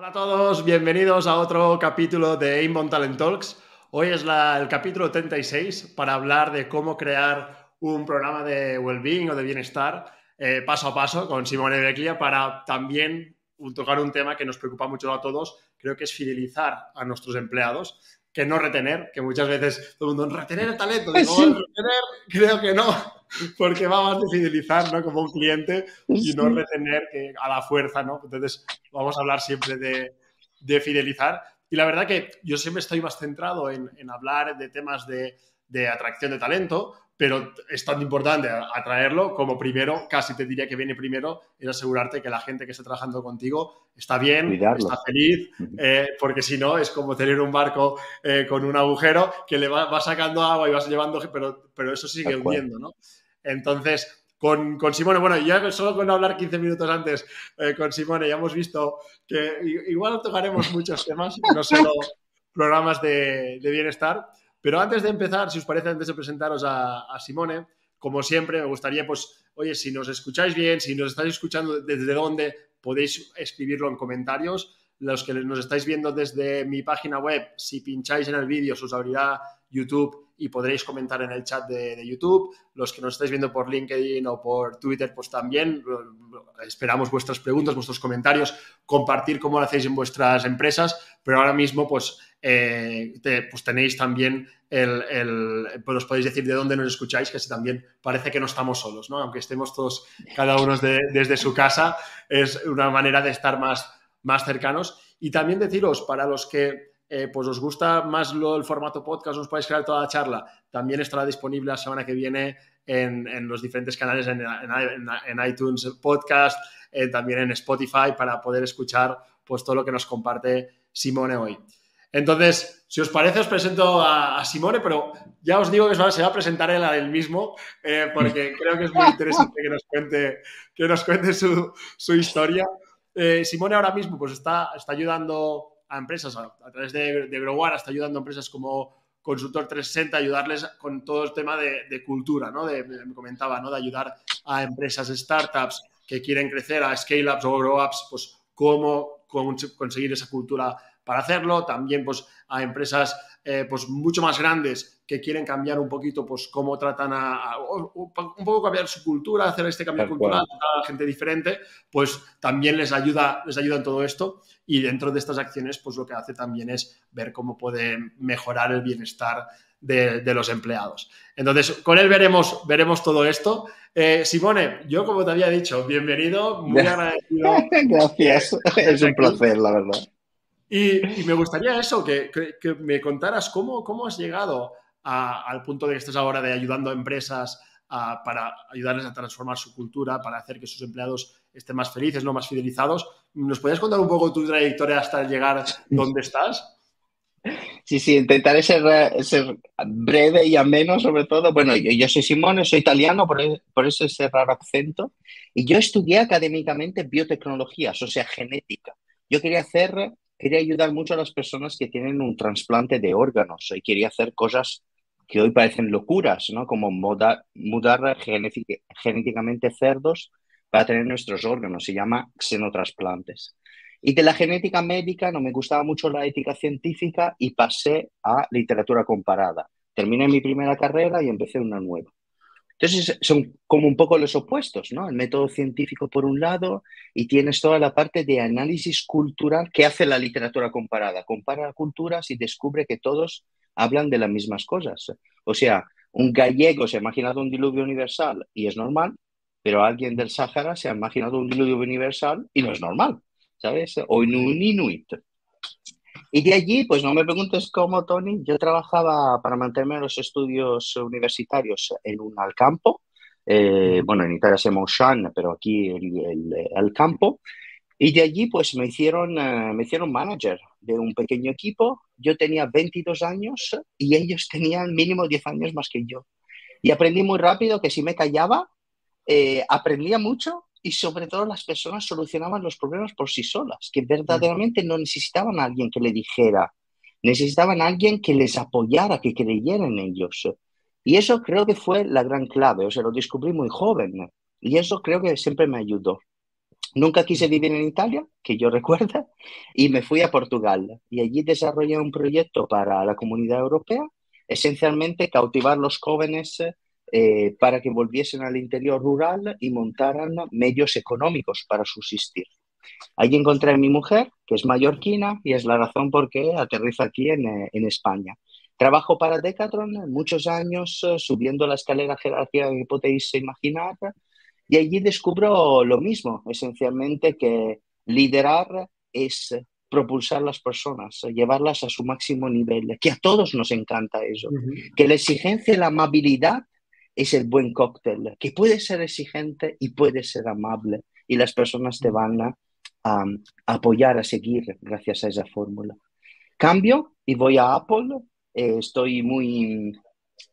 Hola a todos, bienvenidos a otro capítulo de Inbound Talent Talks. Hoy es el capítulo 36 para hablar de cómo crear un programa de well-being o de bienestar eh, paso a paso con Simone Beclia para también tocar un tema que nos preocupa mucho a todos, creo que es fidelizar a nuestros empleados, que no retener, que muchas veces todo el mundo, retener el talento, digo, retener, creo que no, porque va más de fidelizar, ¿no? Como un cliente y no retener a la fuerza, ¿no? Entonces, vamos a hablar siempre de, fidelizar. Y la verdad que yo siempre estoy más centrado en, hablar de temas de, de, atracción de talento, pero es tan importante atraerlo como primero, casi te diría que viene primero, es asegurarte que la gente que está trabajando contigo está bien, está feliz, eh, porque si no es como tener un barco eh, con un agujero que le va, sacando agua y vas llevando, pero, pero eso sigue hundiendo, ¿no? Entonces, con, con, Simone, bueno, ya solo con hablar 15 minutos antes eh, con Simone ya hemos visto que igual tocaremos muchos temas, no solo programas de, de bienestar, pero antes de empezar, si os parece, antes de presentaros a, Simone, como siempre, me gustaría, pues, oye, si nos escucháis bien, si nos estáis escuchando desde dónde, podéis escribirlo en comentarios. Los que nos estáis viendo desde mi página web, si pincháis en el vídeo, os abrirá YouTube y podréis comentar en el chat de, YouTube. Los que nos estáis viendo por LinkedIn o por Twitter, pues también esperamos vuestras preguntas, vuestros comentarios, compartir cómo lo hacéis en vuestras empresas, pero ahora mismo pues, eh, pues tenéis también el, pues os podéis decir de dónde nos escucháis, que así también parece que no estamos solos, ¿no? Aunque estemos todos, cada uno desde su casa, es una manera de estar más, más cercanos. Y también deciros, para los que eh, pues os gusta más lo, el formato podcast, os podéis crear toda la charla, también estará disponible la semana que viene en, los diferentes canales, en, iTunes Podcast, eh, también en Spotify, para poder escuchar pues, todo lo que nos comparte Simone hoy. Entonces, si os parece, os presento a, Simone, pero ya os digo que se va a presentar él a él mismo, eh, porque creo que es muy interesante que nos cuente, que nos cuente su, historia. Simone ahora mismo pues, está, está ayudando a empresas a, través de, de Growar, está ayudando a empresas como Consultor 360, ayudarles con todo el tema de, cultura, ¿no? De, me comentaba, ¿no? De ayudar a empresas, startups que quieren crecer, a scale-ups o grow-ups, pues cómo conseguir esa cultura para hacerlo. También, pues, a empresas eh, pues mucho más grandes que quieren cambiar un poquito pues cómo tratan a, un poco cambiar su cultura, hacer este cambio cultural a gente diferente, pues también les ayuda, les ayuda en todo esto y dentro de estas acciones pues lo que hace también es ver cómo puede mejorar el bienestar de, los empleados. Entonces, con él veremos, veremos todo esto. Eh, Simone, yo como te había dicho, bienvenido, muy agradecido. Gracias, es un placer, la verdad. Y, me gustaría eso, que, me contaras cómo, cómo has llegado al punto de que estés ahora de ayudando a empresas para ayudarles a transformar su cultura, para hacer que sus empleados estén más felices, no más fidelizados. ¿Nos podrías contar un poco tu trayectoria hasta llegar donde estás? Sí, sí, intentaré ser, ser breve y ameno sobre todo. Bueno, yo, soy Simone, soy italiano, por, por, eso ese raro acento. Y yo estudié académicamente biotecnologías, o sea, genética. Yo quería hacer quería ayudar mucho a las personas que tienen un trasplante de órganos y quería hacer cosas que hoy parecen locuras, ¿no? Como mudar, genéticamente cerdos para tener nuestros órganos. Se llama xenotrasplantes. Y de la genética médica no me gustaba mucho la ética científica y pasé a literatura comparada. Terminé mi primera carrera y empecé una nueva. Entonces son como un poco los opuestos, ¿no? El método científico por un lado y tienes toda la parte de análisis cultural que hace la literatura comparada. Compara culturas y descubre que todos hablan de las mismas cosas. O sea, un gallego se ha imaginado un diluvio universal y es normal, pero alguien del Sáhara se ha imaginado un diluvio universal y no es normal, ¿sabes? O un inuit. Y de allí, pues no me preguntes cómo, Tony, yo trabajaba para mantenerme en los estudios universitarios en un Alcampo, eh, bueno, en Italia se llama Ocean, pero aquí el, el, campo, Y de allí pues me hicieron, eh, me hicieron manager de un pequeño equipo. Yo tenía 22 años y ellos tenían mínimo 10 años más que yo. Y aprendí muy rápido que si me callaba, eh, aprendía mucho y sobre todo las personas solucionaban los problemas por sí solas, que verdaderamente no necesitaban a alguien que le dijera, necesitaban a alguien que les apoyara, que creyera en ellos. Y eso creo que fue la gran clave, o sea, lo descubrí muy joven y eso creo que siempre me ayudó. Nunca quise vivir en Italia, que yo recuerda, y me fui a Portugal. Y allí desarrollé un proyecto para la comunidad europea, esencialmente cautivar los jóvenes eh, para que volviesen al interior rural y montaran medios económicos para subsistir. Allí encontré a mi mujer, que es mallorquina, y es la razón por qué aterriza aquí en, eh, en España. Trabajo para Decathlon muchos años, eh, subiendo la escalera jerárquica que podéis imaginar, y allí descubro lo mismo, esencialmente que liderar es propulsar las personas, llevarlas a su máximo nivel, que a todos nos encanta eso, que la exigencia y la amabilidad es el buen cóctel, que puede ser exigente y puede ser amable, y las personas te van a, apoyar, a seguir gracias a esa fórmula. Cambio y voy a Apple, eh, estoy muy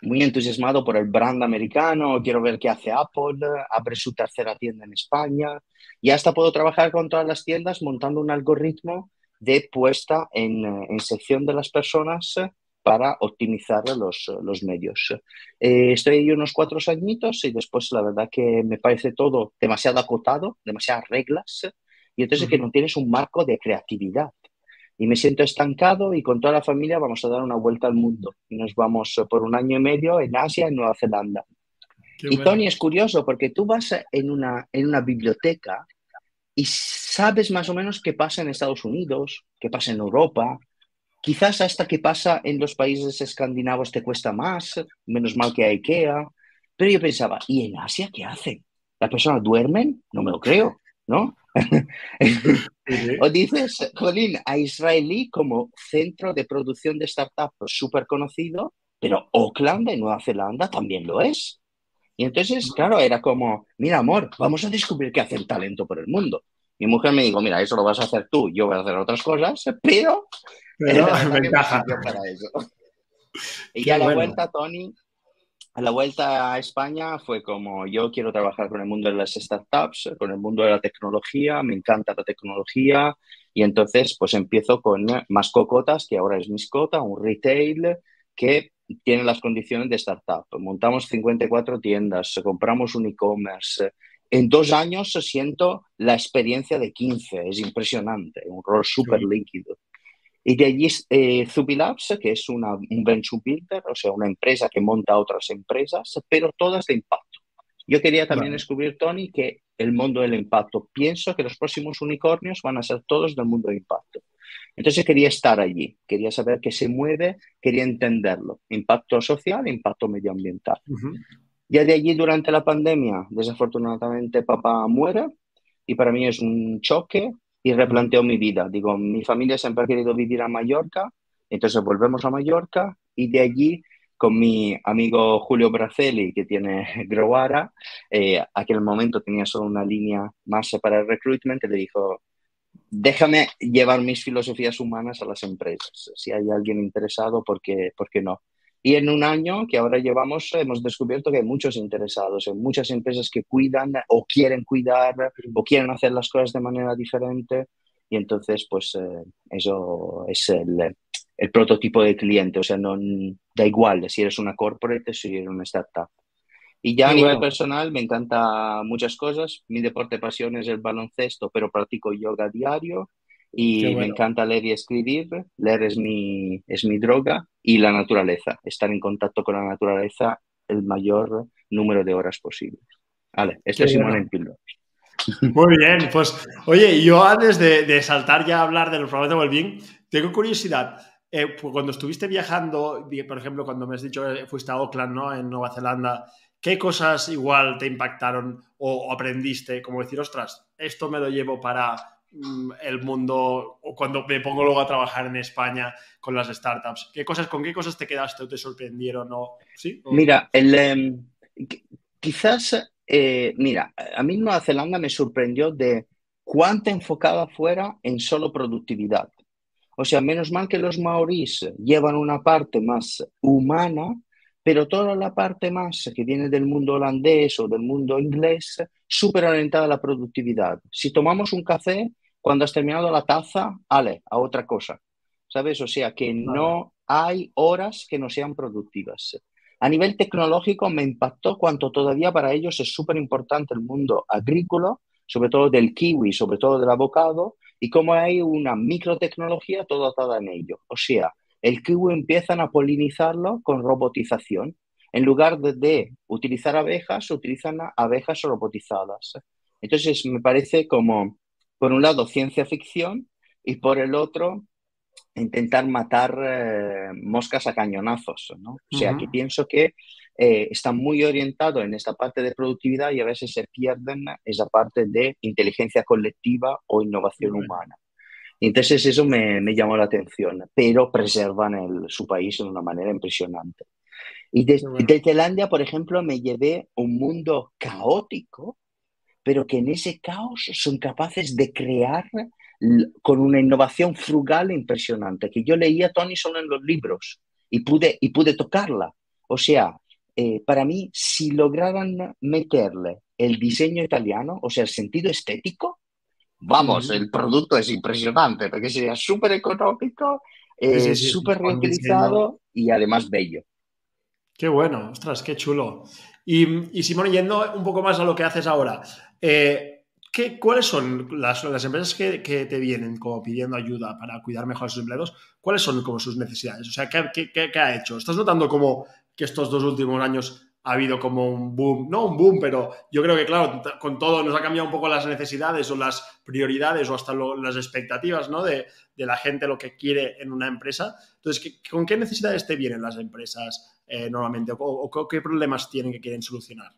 muy entusiasmado por el brand americano, quiero ver qué hace Apple, abre su tercera tienda en España y hasta puedo trabajar con todas las tiendas montando un algoritmo de puesta en, en sección de las personas para optimizar los, los medios. Eh, estoy ahí unos cuatro añitos y después la verdad que me parece todo demasiado acotado, demasiadas reglas y entonces que no tienes un marco de creatividad y me siento estancado y con toda la familia vamos a dar una vuelta al mundo y nos vamos eh, por un año y medio en Asia, en Nueva Zelanda. y Tony, es curioso porque tú vas en una, en una biblioteca y sabes más o menos qué pasa en Estados Unidos, qué pasa en Europa, quizás hasta qué pasa en los países escandinavos te cuesta más, menos mal que hay IKEA, pero yo pensaba, ¿y en Asia qué hacen? ¿Las personas duermen? No me lo creo, ¿no? o dices, Jolín, a Israelí como centro de producción de startups súper conocido, pero Auckland de Nueva Zelanda también lo es. Y entonces, claro, era como, mira, amor, vamos a descubrir qué hace el talento por el mundo. Mi mujer me dijo, mira, eso lo vas a hacer tú, yo voy a hacer otras cosas, pero... Pero ventaja. Para eso. Y ya la vuelta, Tony, a la vuelta a España fue como yo quiero trabajar con el mundo de las startups, con el mundo de la tecnología, me encanta la tecnología y entonces pues empiezo con más cocotas, que ahora es Miscota, un retail que tiene las condiciones de startup. Montamos 54 tiendas, compramos un e-commerce. En dos años siento la experiencia de 15, es impresionante, un rol súper líquido. Y de allí eh, Zubilabs, que es una, un venture builder, o sea, una empresa que monta otras empresas, pero todas de impacto. Yo quería también descubrir, Tony, que el mundo del impacto, pienso que los próximos unicornios van a ser todos del mundo del impacto. Entonces quería estar allí, quería saber qué se mueve, quería entenderlo. Impacto social, impacto medioambiental. Ya de allí, durante la pandemia, desafortunadamente papá muere y para mí es un choque y replanteo mi vida. Digo, mi familia siempre ha querido vivir a Mallorca, entonces volvemos a Mallorca y de allí con mi amigo Julio Braceli, que tiene Growara, eh, aquel momento tenía solo una línea más para el recruitment, le dijo, déjame llevar mis filosofías humanas a las empresas. Si hay alguien interesado, ¿por qué, por qué no? Y en un año que ahora llevamos, hemos descubierto que hay muchos interesados, en muchas empresas que cuidan o quieren cuidar o quieren hacer las cosas de manera diferente. Y entonces, pues eh, eso es el, el, prototipo de cliente. O sea, no da igual si eres una corporate o si eres una startup. Y ya a nivel personal me encanta muchas cosas. Mi deporte pasión es el baloncesto, pero practico yoga diario y me encanta leer y escribir. Leer es mi, es mi droga y la naturaleza, estar en contacto con la naturaleza el mayor número de horas posible. Vale, este es Simón en Muy bien, pues oye, yo antes de, saltar ya a hablar de los problemas de well tengo curiosidad. Eh, pues, cuando estuviste viajando, por ejemplo, cuando me has dicho que fuiste a Auckland, ¿no? En Nueva Zelanda, ¿qué cosas igual te impactaron o aprendiste? Como decir, ostras, esto me lo llevo para el mundo o cuando me pongo luego a trabajar en España con las startups? ¿Qué cosas, ¿Con qué cosas te quedaste o te sorprendieron? O, ¿sí? Mira, el, em, quizás, eh, mira, a mí Nueva Zelanda me sorprendió de cuánta enfocada fuera en solo productividad. O sea, menos mal que los maoríes llevan una parte más humana, pero toda la parte más que viene del mundo holandés o del mundo inglés, súper orientada a la productividad. Si tomamos un café, cuando has terminado la taza, ale, a otra cosa. ¿Sabes? O sea, que no hay horas que no sean productivas. A nivel tecnológico me impactó cuanto todavía para ellos es súper importante el mundo agrícola, sobre todo del kiwi, sobre todo del abocado, y cómo hay una microtecnología toda atada en ello. O sea, el kiwi empiezan a polinizarlo con robotización. En lugar de, de utilizar abejas, utilizan abejas robotizadas. Entonces, me parece como, por un lado, ciencia ficción y por el otro, intentar matar eh, moscas a cañonazos, ¿no? O sea, que pienso que eh, está muy orientado en esta parte de productividad y a veces se pierden esa parte de inteligencia colectiva o innovación humana. entonces eso me, me, llamó la atención, pero preservan el, su país de una manera impresionante. Y de, de Tailandia, por ejemplo, me llevé un mundo caótico, pero que en ese caos son capaces de crear con una innovación frugal impresionante, que yo leía Tony solo en los libros y pude, y pude tocarla. O sea, eh, para mí, si lograran meterle el diseño italiano, o sea, el sentido estético, vamos, el producto es impresionante, porque sería súper económico, eh, súper reutilizado y además bello. Qué bueno, ostras, qué chulo. Y, y Simón, yendo un poco más a lo que haces ahora, eh, ¿Cuáles son las, empresas que, te vienen como pidiendo ayuda para cuidar mejor a sus empleados? ¿Cuáles son como sus necesidades? O sea, ¿qué, ha hecho? ¿Estás notando como que estos dos últimos años ha habido como un boom? No un boom, pero yo creo que, claro, con todo nos ha cambiado un poco las necesidades o las prioridades o hasta las expectativas ¿no? de, la gente, lo que quiere en una empresa. Entonces, ¿con qué necesidades te vienen las empresas eh, normalmente o qué problemas tienen que quieren solucionar?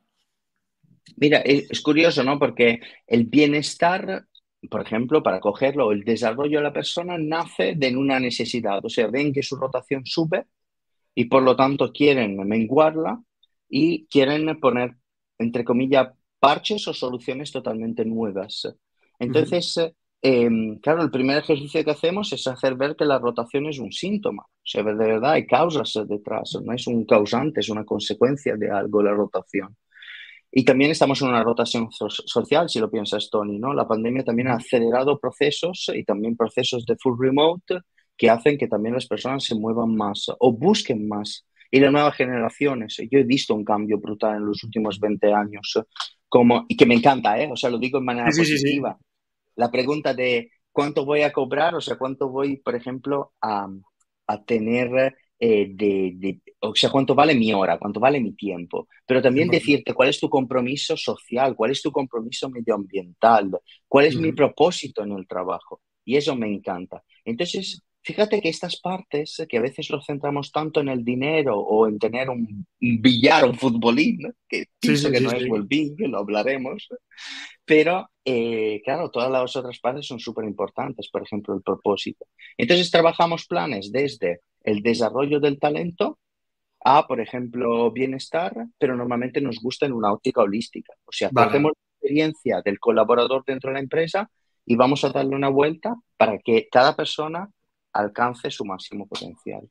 Mira, es curioso, ¿no? Porque el bienestar, por ejemplo, para cogerlo, el desarrollo de la persona nace de una necesidad. O sea, ven que su rotación sube y por lo tanto quieren menguarla y quieren poner, entre comillas, parches o soluciones totalmente nuevas. Entonces, em, claro, el primer ejercicio que hacemos es hacer ver que la rotación es un síntoma. O sea, de verdad hay causas detrás, no es un causante, es una consecuencia de algo la rotación. Y también estamos en una rotación social, si lo piensas, Tony, ¿no? La pandemia también ha acelerado procesos y también procesos de full remote que hacen que también las personas se muevan más o busquen más. Y las nuevas generaciones, yo he visto un cambio brutal en los últimos 20 años, como, y que me encanta, ¿eh? O sea, lo digo en manera positiva. La pregunta de cuánto voy a cobrar, o sea, cuánto voy, por ejemplo, a, a tener eh, de, o sea, cuánto vale mi hora, cuánto vale mi tiempo, pero también decirte cuál es tu compromiso social, cuál es tu compromiso medioambiental, cuál es mi propósito en el trabajo. Y eso me encanta. Entonces, fíjate que estas partes, que a veces lo centramos tanto en el dinero o en tener un, billar o un futbolín, que pienso que no es el lo hablaremos, pero eh, claro, todas las otras partes son súper importantes, por ejemplo, el propósito. Entonces, trabajamos planes desde el desarrollo del talento a, por ejemplo, bienestar, pero normalmente nos gusta en una óptica holística. O sea, hacemos la experiencia del colaborador dentro de la empresa y vamos a darle una vuelta para que cada persona alcance su máximo potencial.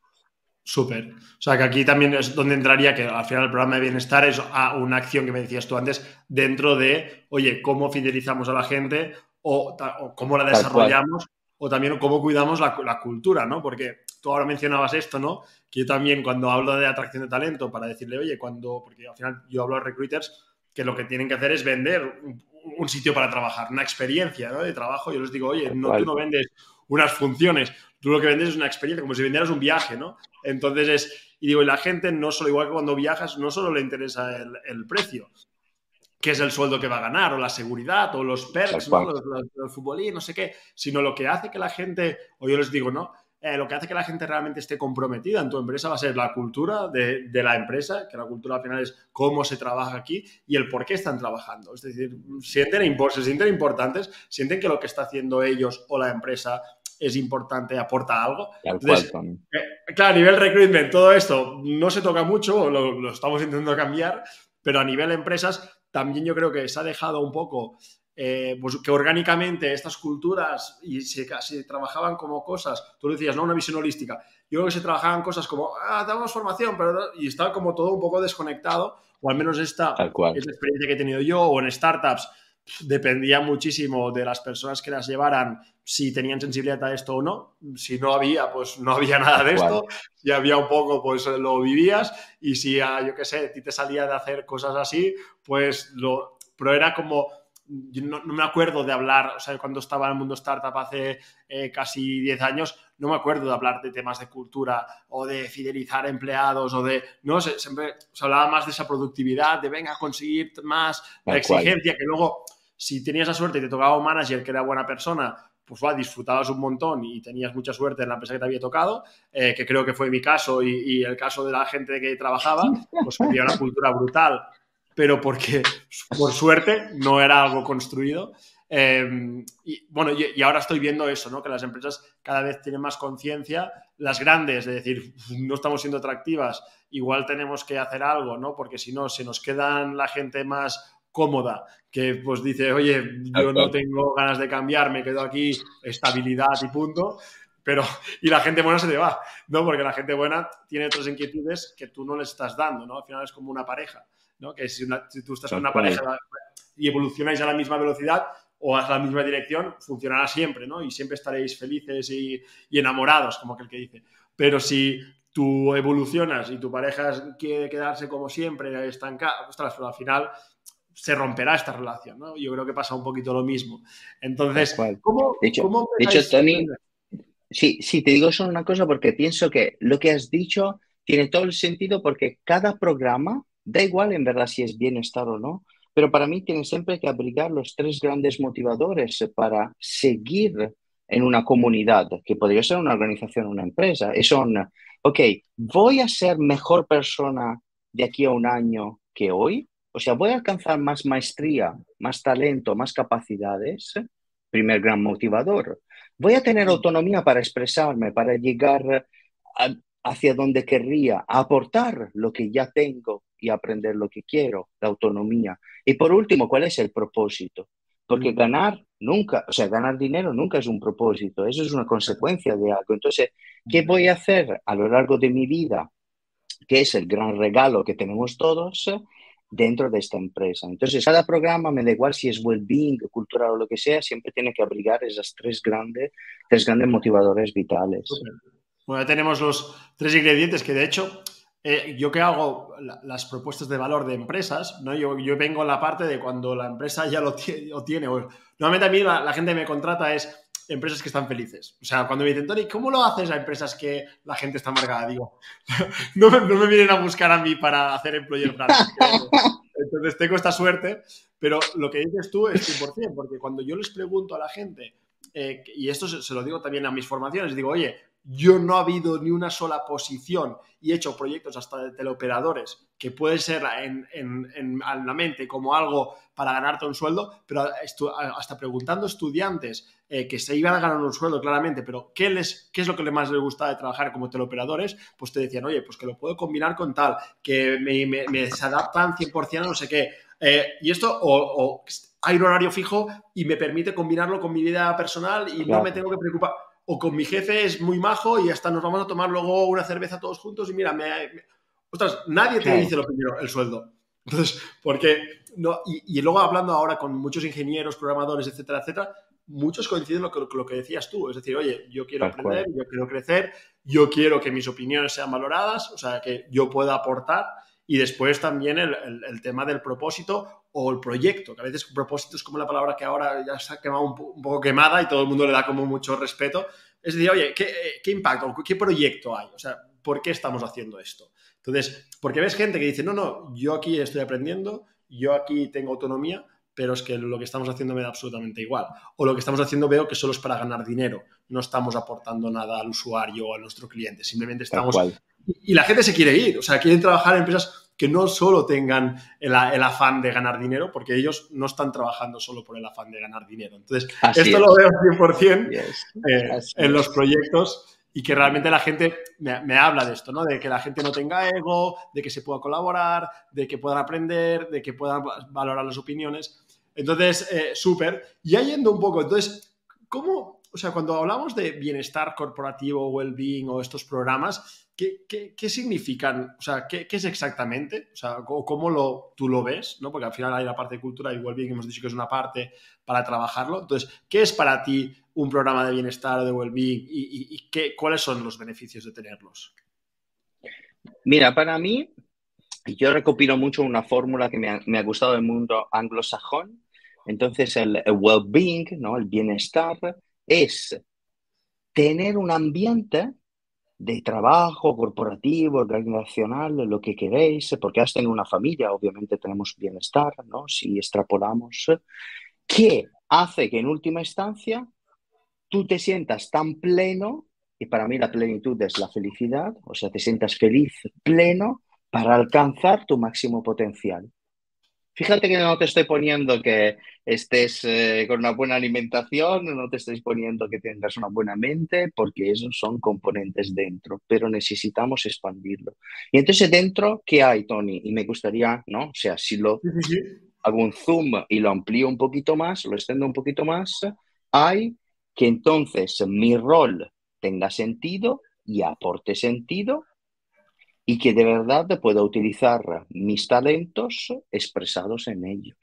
Súper. O sea, que aquí también es donde entraría que al final el programa de bienestar es a una acción que me decías tú antes dentro de, oye, cómo fidelizamos a la gente o, cómo la desarrollamos o también cómo cuidamos la, la, cultura, ¿no? Porque tú ahora mencionabas esto, ¿no? Que yo también cuando hablo de atracción de talento, para decirle, oye, cuando, porque al final yo hablo a recruiters que lo que tienen que hacer es vender un, sitio para trabajar, una experiencia ¿no? de trabajo. Yo les digo, oye, no, tú no vendes unas funciones, tú lo que vendes es una experiencia, como si vendieras un viaje, ¿no? Entonces es, y digo, y la gente no solo, igual que cuando viajas, no solo le interesa el, el precio, que es el sueldo que va a ganar, o la seguridad, o los perks, ¿no? los, los, no sé qué, sino lo que hace que la gente, o yo les digo, ¿no? Eh, lo que hace que la gente realmente esté comprometida en tu empresa va a ser la cultura de, la empresa, que la cultura al final es cómo se trabaja aquí y el por qué están trabajando. Es decir, sienten, se sienten importantes, sienten que lo que está haciendo ellos o la empresa es importante, aporta algo. Entonces, eh, claro, a nivel recruitment, todo esto no se toca mucho, lo, lo estamos intentando cambiar, pero a nivel empresas también yo creo que se ha dejado un poco eh, pues que orgánicamente estas culturas y se, se, trabajaban como cosas, tú decías, ¿no? Una visión holística. Yo creo que se trabajaban cosas como, ah, damos formación, pero y estaba como todo un poco desconectado, o al menos esta es la experiencia que he tenido yo, o en startups dependía muchísimo de las personas que las llevaran si tenían sensibilidad a esto o no. Si no había, pues no había nada de esto. Si había un poco, pues lo vivías. Y si, yo qué sé, a ti te salía de hacer cosas así, pues lo... Pero era como... Yo no, me acuerdo de hablar, o sea, cuando estaba en el mundo startup hace eh, casi 10 años, no me acuerdo de hablar de temas de cultura o de fidelizar empleados o de, no, se, siempre se hablaba más de esa productividad, de venga a conseguir más, la exigencia, que luego si tenías la suerte y te tocaba un manager que era buena persona, pues va, disfrutabas un montón y tenías mucha suerte en la empresa que te había tocado, eh, que creo que fue mi caso y, el caso de la gente que trabajaba, pues había una cultura brutal, pero porque por suerte no era algo construido. Em, y bueno, y, ahora estoy viendo eso, ¿no? Que las empresas cada vez tienen más conciencia, las grandes, de decir, no estamos siendo atractivas, igual tenemos que hacer algo, ¿no? Porque si no, se nos quedan la gente más cómoda, que pues dice, oye, yo no tengo ganas de cambiar, me quedo aquí, estabilidad y punto. Pero, y la gente buena se te va, ¿no? Porque la gente buena tiene otras inquietudes que tú no le estás dando, ¿no? Al final es como una pareja, ¿no? Que si, tú estás con una pareja y evolucionáis a la misma velocidad o a la misma dirección, funcionará siempre, ¿no? Y siempre estaréis felices y, y enamorados, como aquel que dice. Pero si tú evolucionas y tu pareja quiere quedarse como siempre, estancada, ostras, pero al final se romperá esta relación, ¿no? Yo creo que pasa un poquito lo mismo. Entonces, ¿cómo, de hecho, de hecho Tony, sí, sí, te digo solo una cosa porque pienso que lo que has dicho tiene todo el sentido porque cada programa, da igual en verdad si es bienestar o no, pero para mí tiene siempre que abrigar los tres grandes motivadores para seguir en una comunidad, que podría ser una organización, una empresa, y son, ok, voy a ser mejor persona de aquí a un año que hoy, o sea, voy a alcanzar más maestría, más talento, más capacidades, primer gran motivador. Voy a tener autonomía para expresarme, para llegar hacia donde querría, aportar lo que ya tengo y aprender lo que quiero, la autonomía. Y por último, ¿cuál es el propósito? Porque ganar nunca, o sea, ganar dinero nunca es un propósito, eso es una consecuencia de algo. Entonces, ¿qué voy a hacer a lo largo de mi vida? Que es el gran regalo que tenemos todos, dentro de esta empresa. Entonces, cada programa, me da igual si es well-being, cultural o lo que sea, siempre tiene que abrigar esas tres grandes, tres grandes motivadores vitales. Bueno, ya tenemos los tres ingredientes que de hecho eh, yo que hago las propuestas de valor de empresas, ¿no? yo, yo vengo en la parte de cuando la empresa ya lo, tiene. normalmente a mí la, gente me contrata es empresas que están felices. O sea, cuando me dicen, Tony, ¿cómo lo haces a empresas que la gente está amargada? Digo, no, no me vienen a buscar a mí para hacer employer branding. Entonces tengo esta suerte, pero lo que dices tú es 100%, porque cuando yo les pregunto a la gente, eh, y esto se, lo digo también a mis formaciones, digo, oye, yo no ha habido ni una sola posición y he hecho proyectos hasta de teleoperadores que puede ser en, la mente como algo para ganarte un sueldo, pero hasta preguntando a estudiantes eh, que se iban a ganar un sueldo claramente, pero ¿qué, les, ¿qué es lo que más les gusta de trabajar como teleoperadores? Pues te decían, oye, pues que lo puedo combinar con tal, que me, me, se adaptan 100% a no sé qué. Eh, y esto, o, hay un horario fijo y me permite combinarlo con mi vida personal y no me tengo que preocupar o con mi jefe es muy majo y hasta nos vamos a tomar luego una cerveza todos juntos y mira, me, ostras, nadie te dice lo primero, el sueldo. Entonces, porque, no, y, luego hablando ahora con muchos ingenieros, programadores, etcétera, etcétera, muchos coinciden con lo, lo, que decías tú, es decir, oye, yo quiero aprender, yo quiero crecer, yo quiero que mis opiniones sean valoradas, o sea, que yo pueda aportar y después también el, tema del propósito o el proyecto, que a veces propósito es como la palabra que ahora ya se ha quemado un, poco quemada y todo el mundo le da como mucho respeto. Es decir, oye, ¿qué, ¿qué, impacto, qué proyecto hay? O sea, ¿por qué estamos haciendo esto? Entonces, porque ves gente que dice, no, no, yo aquí estoy aprendiendo, yo aquí tengo autonomía, pero es que lo que estamos haciendo me da absolutamente igual. O lo que estamos haciendo veo que solo es para ganar dinero, no estamos aportando nada al usuario o a nuestro cliente, simplemente estamos y la gente se quiere ir, o sea, quieren trabajar en empresas que no solo tengan el, afán de ganar dinero, porque ellos no están trabajando solo por el afán de ganar dinero. Entonces, esto lo veo 100% eh, en los proyectos y que realmente la gente me, habla de esto, ¿no? De que la gente no tenga ego, de que se pueda colaborar, de que puedan aprender, de que puedan valorar las opiniones. Entonces, eh, súper. Ya yendo un poco, entonces, ¿cómo, o sea, cuando hablamos de bienestar corporativo, well-being o estos programas, ¿qué, qué, significan? O sea, ¿qué, es exactamente? O sea, ¿cómo lo, tú lo ves? ¿no? Porque al final hay la parte de cultura y well-being, hemos dicho que es una parte para trabajarlo. Entonces, ¿qué es para ti un programa de bienestar o de well-being y, qué, cuáles son los beneficios de tenerlos? Mira, para mí, yo recopilo mucho una fórmula que me me ha gustado del mundo anglosajón. Entonces, el, el well-being, ¿no? el bienestar, es tener un ambiente de trabajo corporativo, organizacional, lo que queréis, porque hasta en una familia obviamente tenemos bienestar, ¿no? Si extrapolamos, que hace que en última instancia tú te sientas tan pleno, y para mí la plenitud es la felicidad, o sea, te sientas feliz, pleno, para alcanzar tu máximo potencial. Fíjate que no te estoy poniendo que estés eh, con una buena alimentación, no te estoy poniendo que tengas una buena mente, porque esos son componentes dentro, pero necesitamos expandirlo. Y entonces dentro, ¿qué hay, Tony? Y me gustaría, ¿no? O sea, si lo hago un zoom y lo amplío un poquito más, lo extiendo un poquito más, hay que entonces mi rol tenga sentido y aporte sentido y que de verdad pueda utilizar mis talentos expresados en ellos.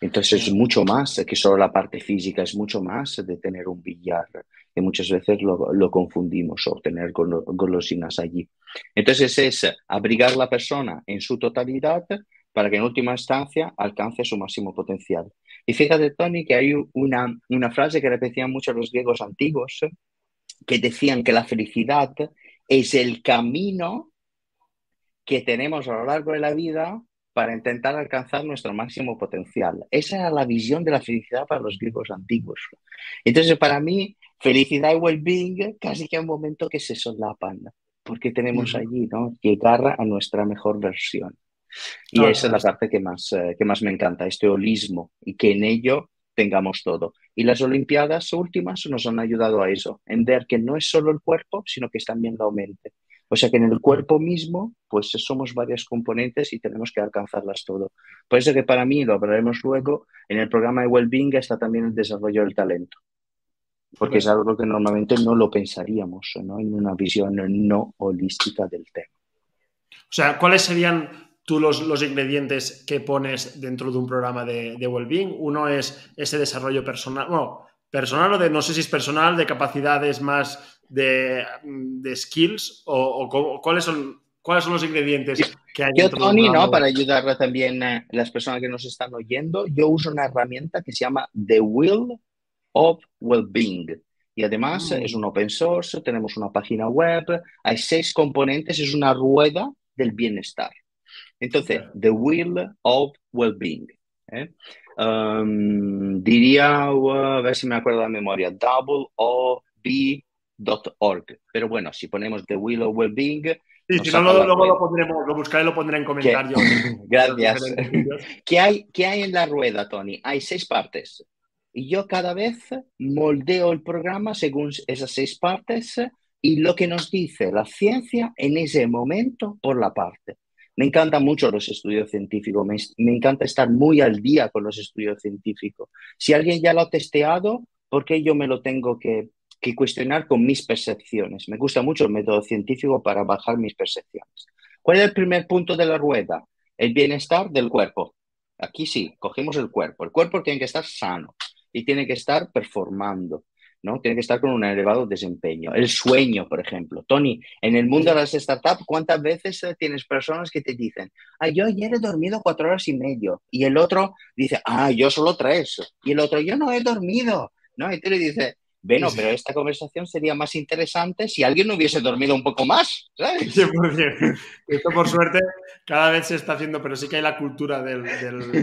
Entonces es mucho más que solo la parte física, es mucho más de tener un billar, que muchas veces lo, confundimos o tener golosinas allí. Entonces es abrigar la persona en su totalidad para que en última instancia alcance su máximo potencial. Y fíjate, Tony, que hay una, una frase que repetían mucho los griegos antiguos, que decían que la felicidad es el camino que tenemos a lo largo de la vida para intentar alcanzar nuestro máximo potencial. Esa era la visión de la felicidad para los griegos antiguos. Entonces, para mí, felicidad y well-being casi que un momento que se solapan, porque tenemos allí, ¿no? Llegar a nuestra mejor versión. Y esa es la parte que más, eh, que más me encanta, este holismo, y que en ello tengamos todo. Y las Olimpiadas últimas nos han ayudado a eso, en ver que no es solo el cuerpo, sino que es también la mente. O sea que en el cuerpo mismo, pues somos varias componentes y tenemos que alcanzarlas todo. Por eso que para mí, lo hablaremos luego, en el programa de Wellbeing está también el desarrollo del talento. Porque es algo que normalmente no lo pensaríamos, ¿no? En una visión no holística del tema. O sea, ¿cuáles serían tú los, los, ingredientes que pones dentro de un programa de, de well-being. Uno es ese desarrollo personal, no, personal o de, no sé si es personal, de capacidades más de, de skills o, cuáles son ¿Cuáles son los ingredientes que hay? Yo, Tony, ¿no? para ayudar también a las personas que nos están oyendo, yo uso una herramienta que se llama The Will of Wellbeing. Y además mm. es un open source, tenemos una página web, hay seis componentes, es una rueda del bienestar. Entonces, The Will of Wellbeing. ¿eh? Um, diría, a ver si me acuerdo de la memoria, org. Pero bueno, si ponemos The Will of Wellbeing. Sí, si no, luego lo, pondremos, lo buscaré y lo pondré en comentarios. Gracias. ¿Qué hay, ¿Qué hay en la rueda, Tony? Hay seis partes. Y yo cada vez moldeo el programa según esas seis partes y lo que nos dice la ciencia en ese momento por la parte. Me encantan mucho los estudios científicos, me, encanta estar muy al día con los estudios científicos. Si alguien ya lo ha testeado, ¿por qué yo me lo tengo que, que cuestionar con mis percepciones? Me gusta mucho el método científico para bajar mis percepciones. ¿Cuál es el primer punto de la rueda? El bienestar del cuerpo. Aquí sí, cogemos el cuerpo. El cuerpo tiene que estar sano y tiene que estar performando. ¿No? Tiene que estar con un elevado desempeño. El sueño, por ejemplo. Tony, en el mundo de las startups, ¿cuántas veces eh, tienes personas que te dicen, ah, yo ayer he dormido cuatro horas y medio? Y el otro dice, ah, yo solo tres. Y el otro, yo no he dormido. ¿no? Y tú le dices, bueno, pero esta conversación sería más interesante si alguien no hubiese dormido un poco más, ¿sabes? Esto por suerte cada vez se está haciendo, pero sí que hay la cultura del,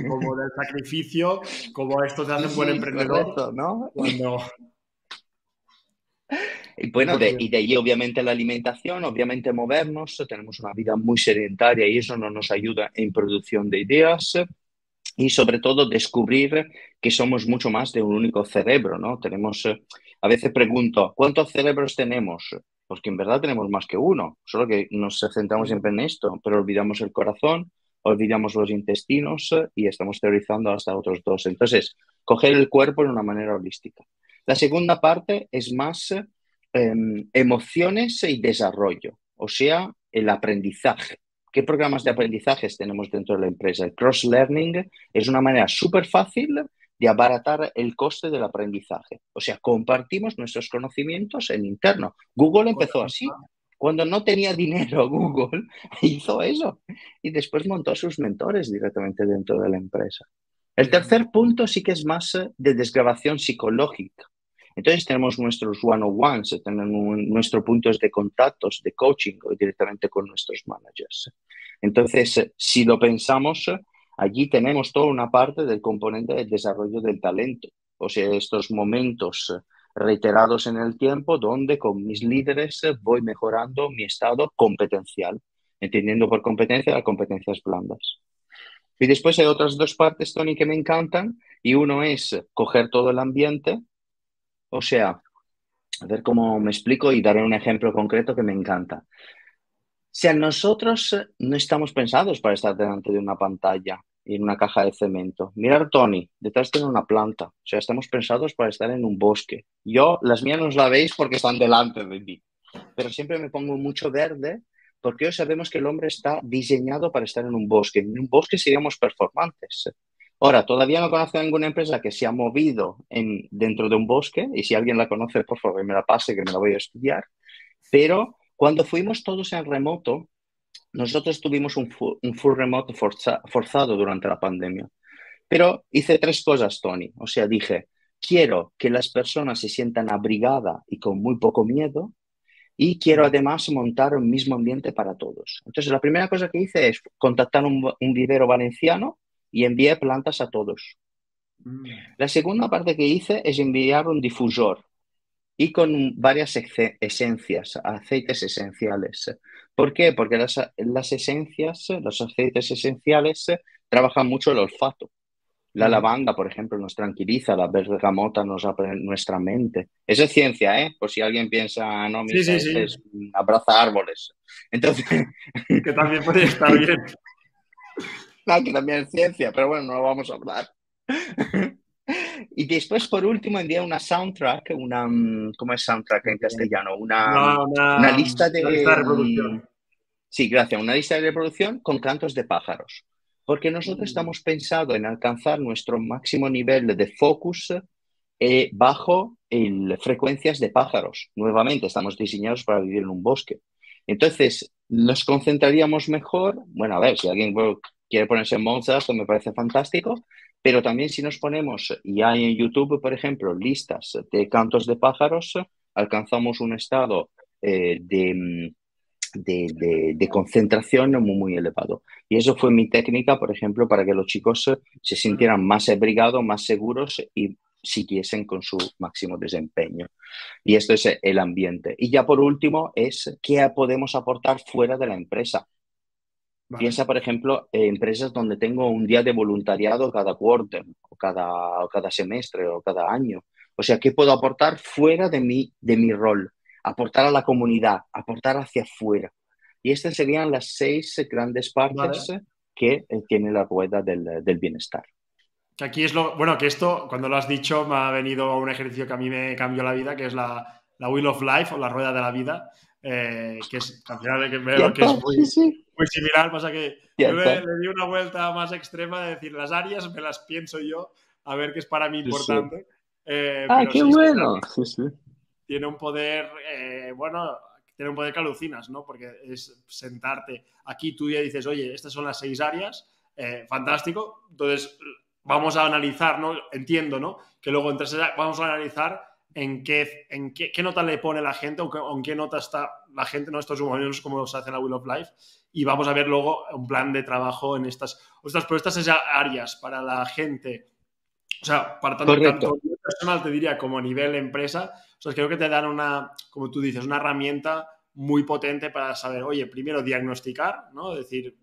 como del sacrificio, como esto te hace un buen emprendedor. ¿no? Cuando, bueno, de, y de ahí obviamente la alimentación, obviamente movernos, tenemos una vida muy sedentaria y eso no nos ayuda en producción de ideas y sobre todo descubrir que somos mucho más de un único cerebro, ¿no? Tenemos, a veces pregunto, ¿cuántos cerebros tenemos? Porque en verdad tenemos más que uno, solo que nos centramos siempre en esto, pero olvidamos el corazón, olvidamos los intestinos y estamos teorizando hasta otros dos. Entonces, coger el cuerpo de una manera holística. La segunda parte es más em, emociones y desarrollo, o sea, el aprendizaje. ¿Qué programas de aprendizaje tenemos dentro de la empresa? El cross-learning es una manera súper fácil de abaratar el coste del aprendizaje. O sea, compartimos nuestros conocimientos en interno. Google empezó así. Cuando no tenía dinero Google, hizo eso. Y después montó sus mentores directamente dentro de la empresa. El tercer punto sí que es más eh, de desgrabación psicológica. Entonces tenemos nuestros one-on-ones, tenemos nuestros puntos de contactos, de coaching directamente con nuestros managers. Entonces, eh, si lo pensamos, allí tenemos toda una parte del componente del desarrollo del talento, o sea, estos momentos eh, reiterados en el tiempo donde con mis líderes voy mejorando mi estado competencial, entendiendo por competencia las competencias blandas. Y después hay otras dos partes, Tony, que me encantan, y uno es coger todo el ambiente, o sea, a ver cómo me explico y daré un ejemplo concreto que me encanta. Si a nosotros no estamos pensados para estar delante de una pantalla y en una caja de cemento. Mirar Tony, detrás tiene una planta. O sea, estamos pensados para estar en un bosque. Yo, las mías no la veis porque están delante de mí. Pero siempre me pongo mucho verde porque hoy sabemos que el hombre está diseñado para estar en un bosque. En un bosque seríamos performantes. Ahora, todavía no conozco ninguna empresa que se ha movido en, dentro de un bosque, y si alguien la conoce, por favor, me la pase, que me la voy a estudiar. Pero cuando fuimos todos en remoto, nosotros tuvimos un full, remoto forzado durante la pandemia. Pero hice tres cosas, Tony. O sea, dije, quiero que las personas se sientan abrigadas y con muy poco miedo, y quiero además montar un mismo ambiente para todos. Entonces, la primera cosa que hice es contactar un, un vivero valenciano y envié plantas a todos. Mm. La segunda parte que hice es enviar un difusor y con varias esencias, aceites esenciales. ¿Por qué? Porque las, las esencias, los aceites esenciales trabajan mucho el olfato. La lavanda, por ejemplo, nos tranquiliza, la bergamota nos abre nuestra mente. Esa es ciencia, ¿eh? Por si alguien piensa, no, mi sí, es abraza árboles. Entonces... que también puede estar bien. no, que también es ciencia, pero bueno, no lo vamos a hablar. y después, por último, envié una soundtrack, una... Mm, ¿Cómo es soundtrack en castellano? Una, una, lista de... Lista de reproducción. Sí, gracias. Una lista de reproducción con cantos de pájaros porque nosotros mm. estamos pensando en alcanzar nuestro máximo nivel de focus eh, bajo el, frecuencias de pájaros. Nuevamente, estamos diseñados para vivir en un bosque. Entonces, nos concentraríamos mejor, bueno, a ver, si alguien quiere ponerse en Mozart, me parece fantástico, pero también si nos ponemos, y hay en YouTube, por ejemplo, listas de cantos de pájaros, alcanzamos un estado eh, de mm, de, concentración muy, muy elevado. Y eso fue mi técnica, por ejemplo, para que los chicos se sintieran más abrigados, más seguros y siguiesen con su máximo desempeño. Y esto es el ambiente. Y ya por último es qué podemos aportar fuera de la empresa. Piensa, por ejemplo, en empresas donde tengo un día de voluntariado cada quarter, o cada, o cada semestre, o cada año. O sea, ¿qué puedo aportar fuera de mi, de mi rol? aportar a la comunidad, aportar hacia afuera. Y estas serían las seis grandes partes que eh, tiene la rueda del, bienestar. Que aquí es lo, bueno, que esto, cuando lo has dicho, me ha venido un ejercicio que a mí me cambió la vida, que es la, Wheel of Life o la rueda de la vida, eh, que es al final que veo que es muy, similar, pasa que yo le, di una vuelta más extrema de decir, las áreas me las pienso yo, a ver qué es para mí importante. Eh, ah, qué bueno. Sí, sí tiene un poder, eh, bueno, tiene un poder que alucinas, ¿no? Porque es sentarte aquí, tú ya dices, oye, estas son las seis áreas, eh, fantástico, entonces vamos a analizar, ¿no? Entiendo, ¿no? Que luego entre vamos a analizar en qué, en qué, nota le pone la gente o, en qué nota está la gente, ¿no? Estos es como se hace en la Wheel of Life y vamos a ver luego un plan de trabajo en estas, ostras, pero estas áreas para la gente, o sea, para tanto, tanto personal te diría como a nivel empresa, creo que te dan una, como tú dices, una herramienta muy potente para saber, oye, primero diagnosticar, ¿no? Decir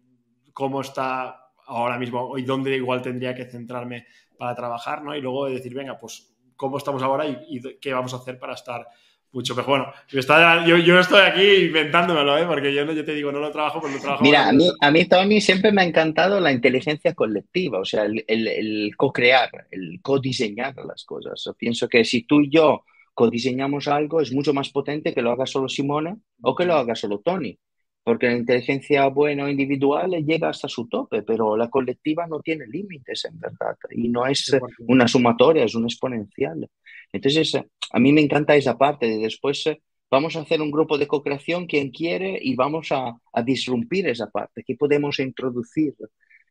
cómo está ahora mismo y dónde igual tendría que centrarme para trabajar, ¿no? Y luego decir, venga, pues cómo estamos ahora y, qué vamos a hacer para estar mucho mejor. Bueno, está, yo, yo, estoy aquí inventándomelo, ¿eh? porque yo, no, yo te digo, no lo trabajo, pero lo trabajo. Mira, a mí, a mí, Tony, siempre me ha encantado la inteligencia colectiva, o sea, el, el, el co-crear, el co-diseñar las cosas. pienso que si tú y yo co-diseñamos algo, es mucho más potente que lo haga solo Simone o que lo haga solo Tony. Porque la inteligencia buena individual llega hasta su tope, pero la colectiva no tiene límites, en verdad. Y no es una sumatoria, es un exponencial. Entonces, a mí me encanta esa parte de después eh, vamos a hacer un grupo de co-creación, quien quiere, y vamos a, a disrumpir esa parte, que podemos introducir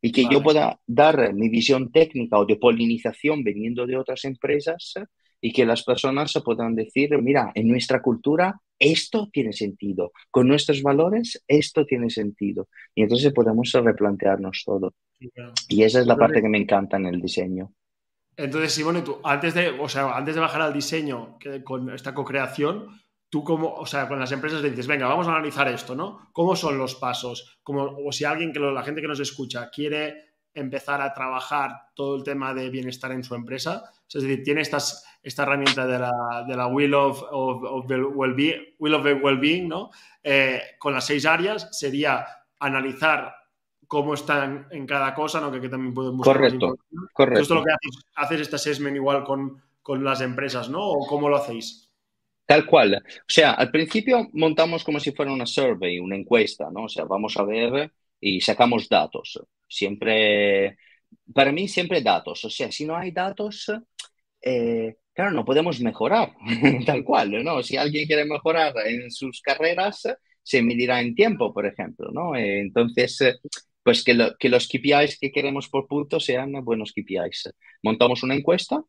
y que yo pueda dar mi visión técnica o de polinización viniendo de otras empresas y que las personas se puedan decir, mira, en nuestra cultura esto tiene sentido, con nuestros valores esto tiene sentido. Y entonces podemos replantearnos todo. Y esa es la parte que me encanta en el diseño. Entonces, Simone, tú antes de, o sea, antes de bajar al diseño con esta co-creación, tú como, o sea, con las empresas le dices, venga, vamos a analizar esto, ¿no? ¿Cómo son los pasos? Como, o si alguien que la gente que nos escucha quiere empezar a trabajar todo el tema de bienestar en su empresa, es decir, tiene estas, esta herramienta de la, de la Wheel of, of, Well-Being, Wheel of Well-Being, ¿no? Eh, con las seis áreas sería analizar cómo están en cada cosa, ¿no? Que, también pueden buscar. Correcto, correcto. Esto es lo que haces, haces este assessment igual con, con las empresas, ¿no? ¿O cómo lo hacéis? Tal cual. O sea, al principio montamos como si fuera una survey, una encuesta, ¿no? O sea, vamos a ver y sacamos datos. Siempre, para mí, siempre datos. O sea, si no hay datos, eh, claro, no podemos mejorar, tal cual, ¿no? Si alguien quiere mejorar en sus carreras, se medirá en tiempo, por ejemplo, ¿no? Eh, entonces, pues que, los KPIs que queremos por punto sean buenos KPIs. Montamos una encuesta,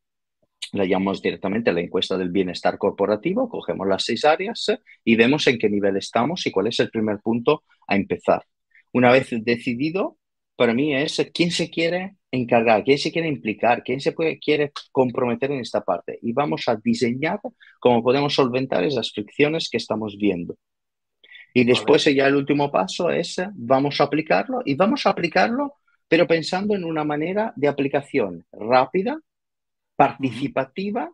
la llamamos directamente la encuesta del bienestar corporativo, cogemos las seis áreas y vemos en qué nivel estamos y cuál es el primer punto a empezar. Una vez decidido, para mí es quién se quiere encargar, quién se quiere implicar, quién se puede, quiere comprometer en esta parte. Y vamos a diseñar cómo podemos solventar esas fricciones que estamos viendo. Y después ya el último paso es, vamos a aplicarlo y vamos a aplicarlo, pero pensando en una manera de aplicación rápida, participativa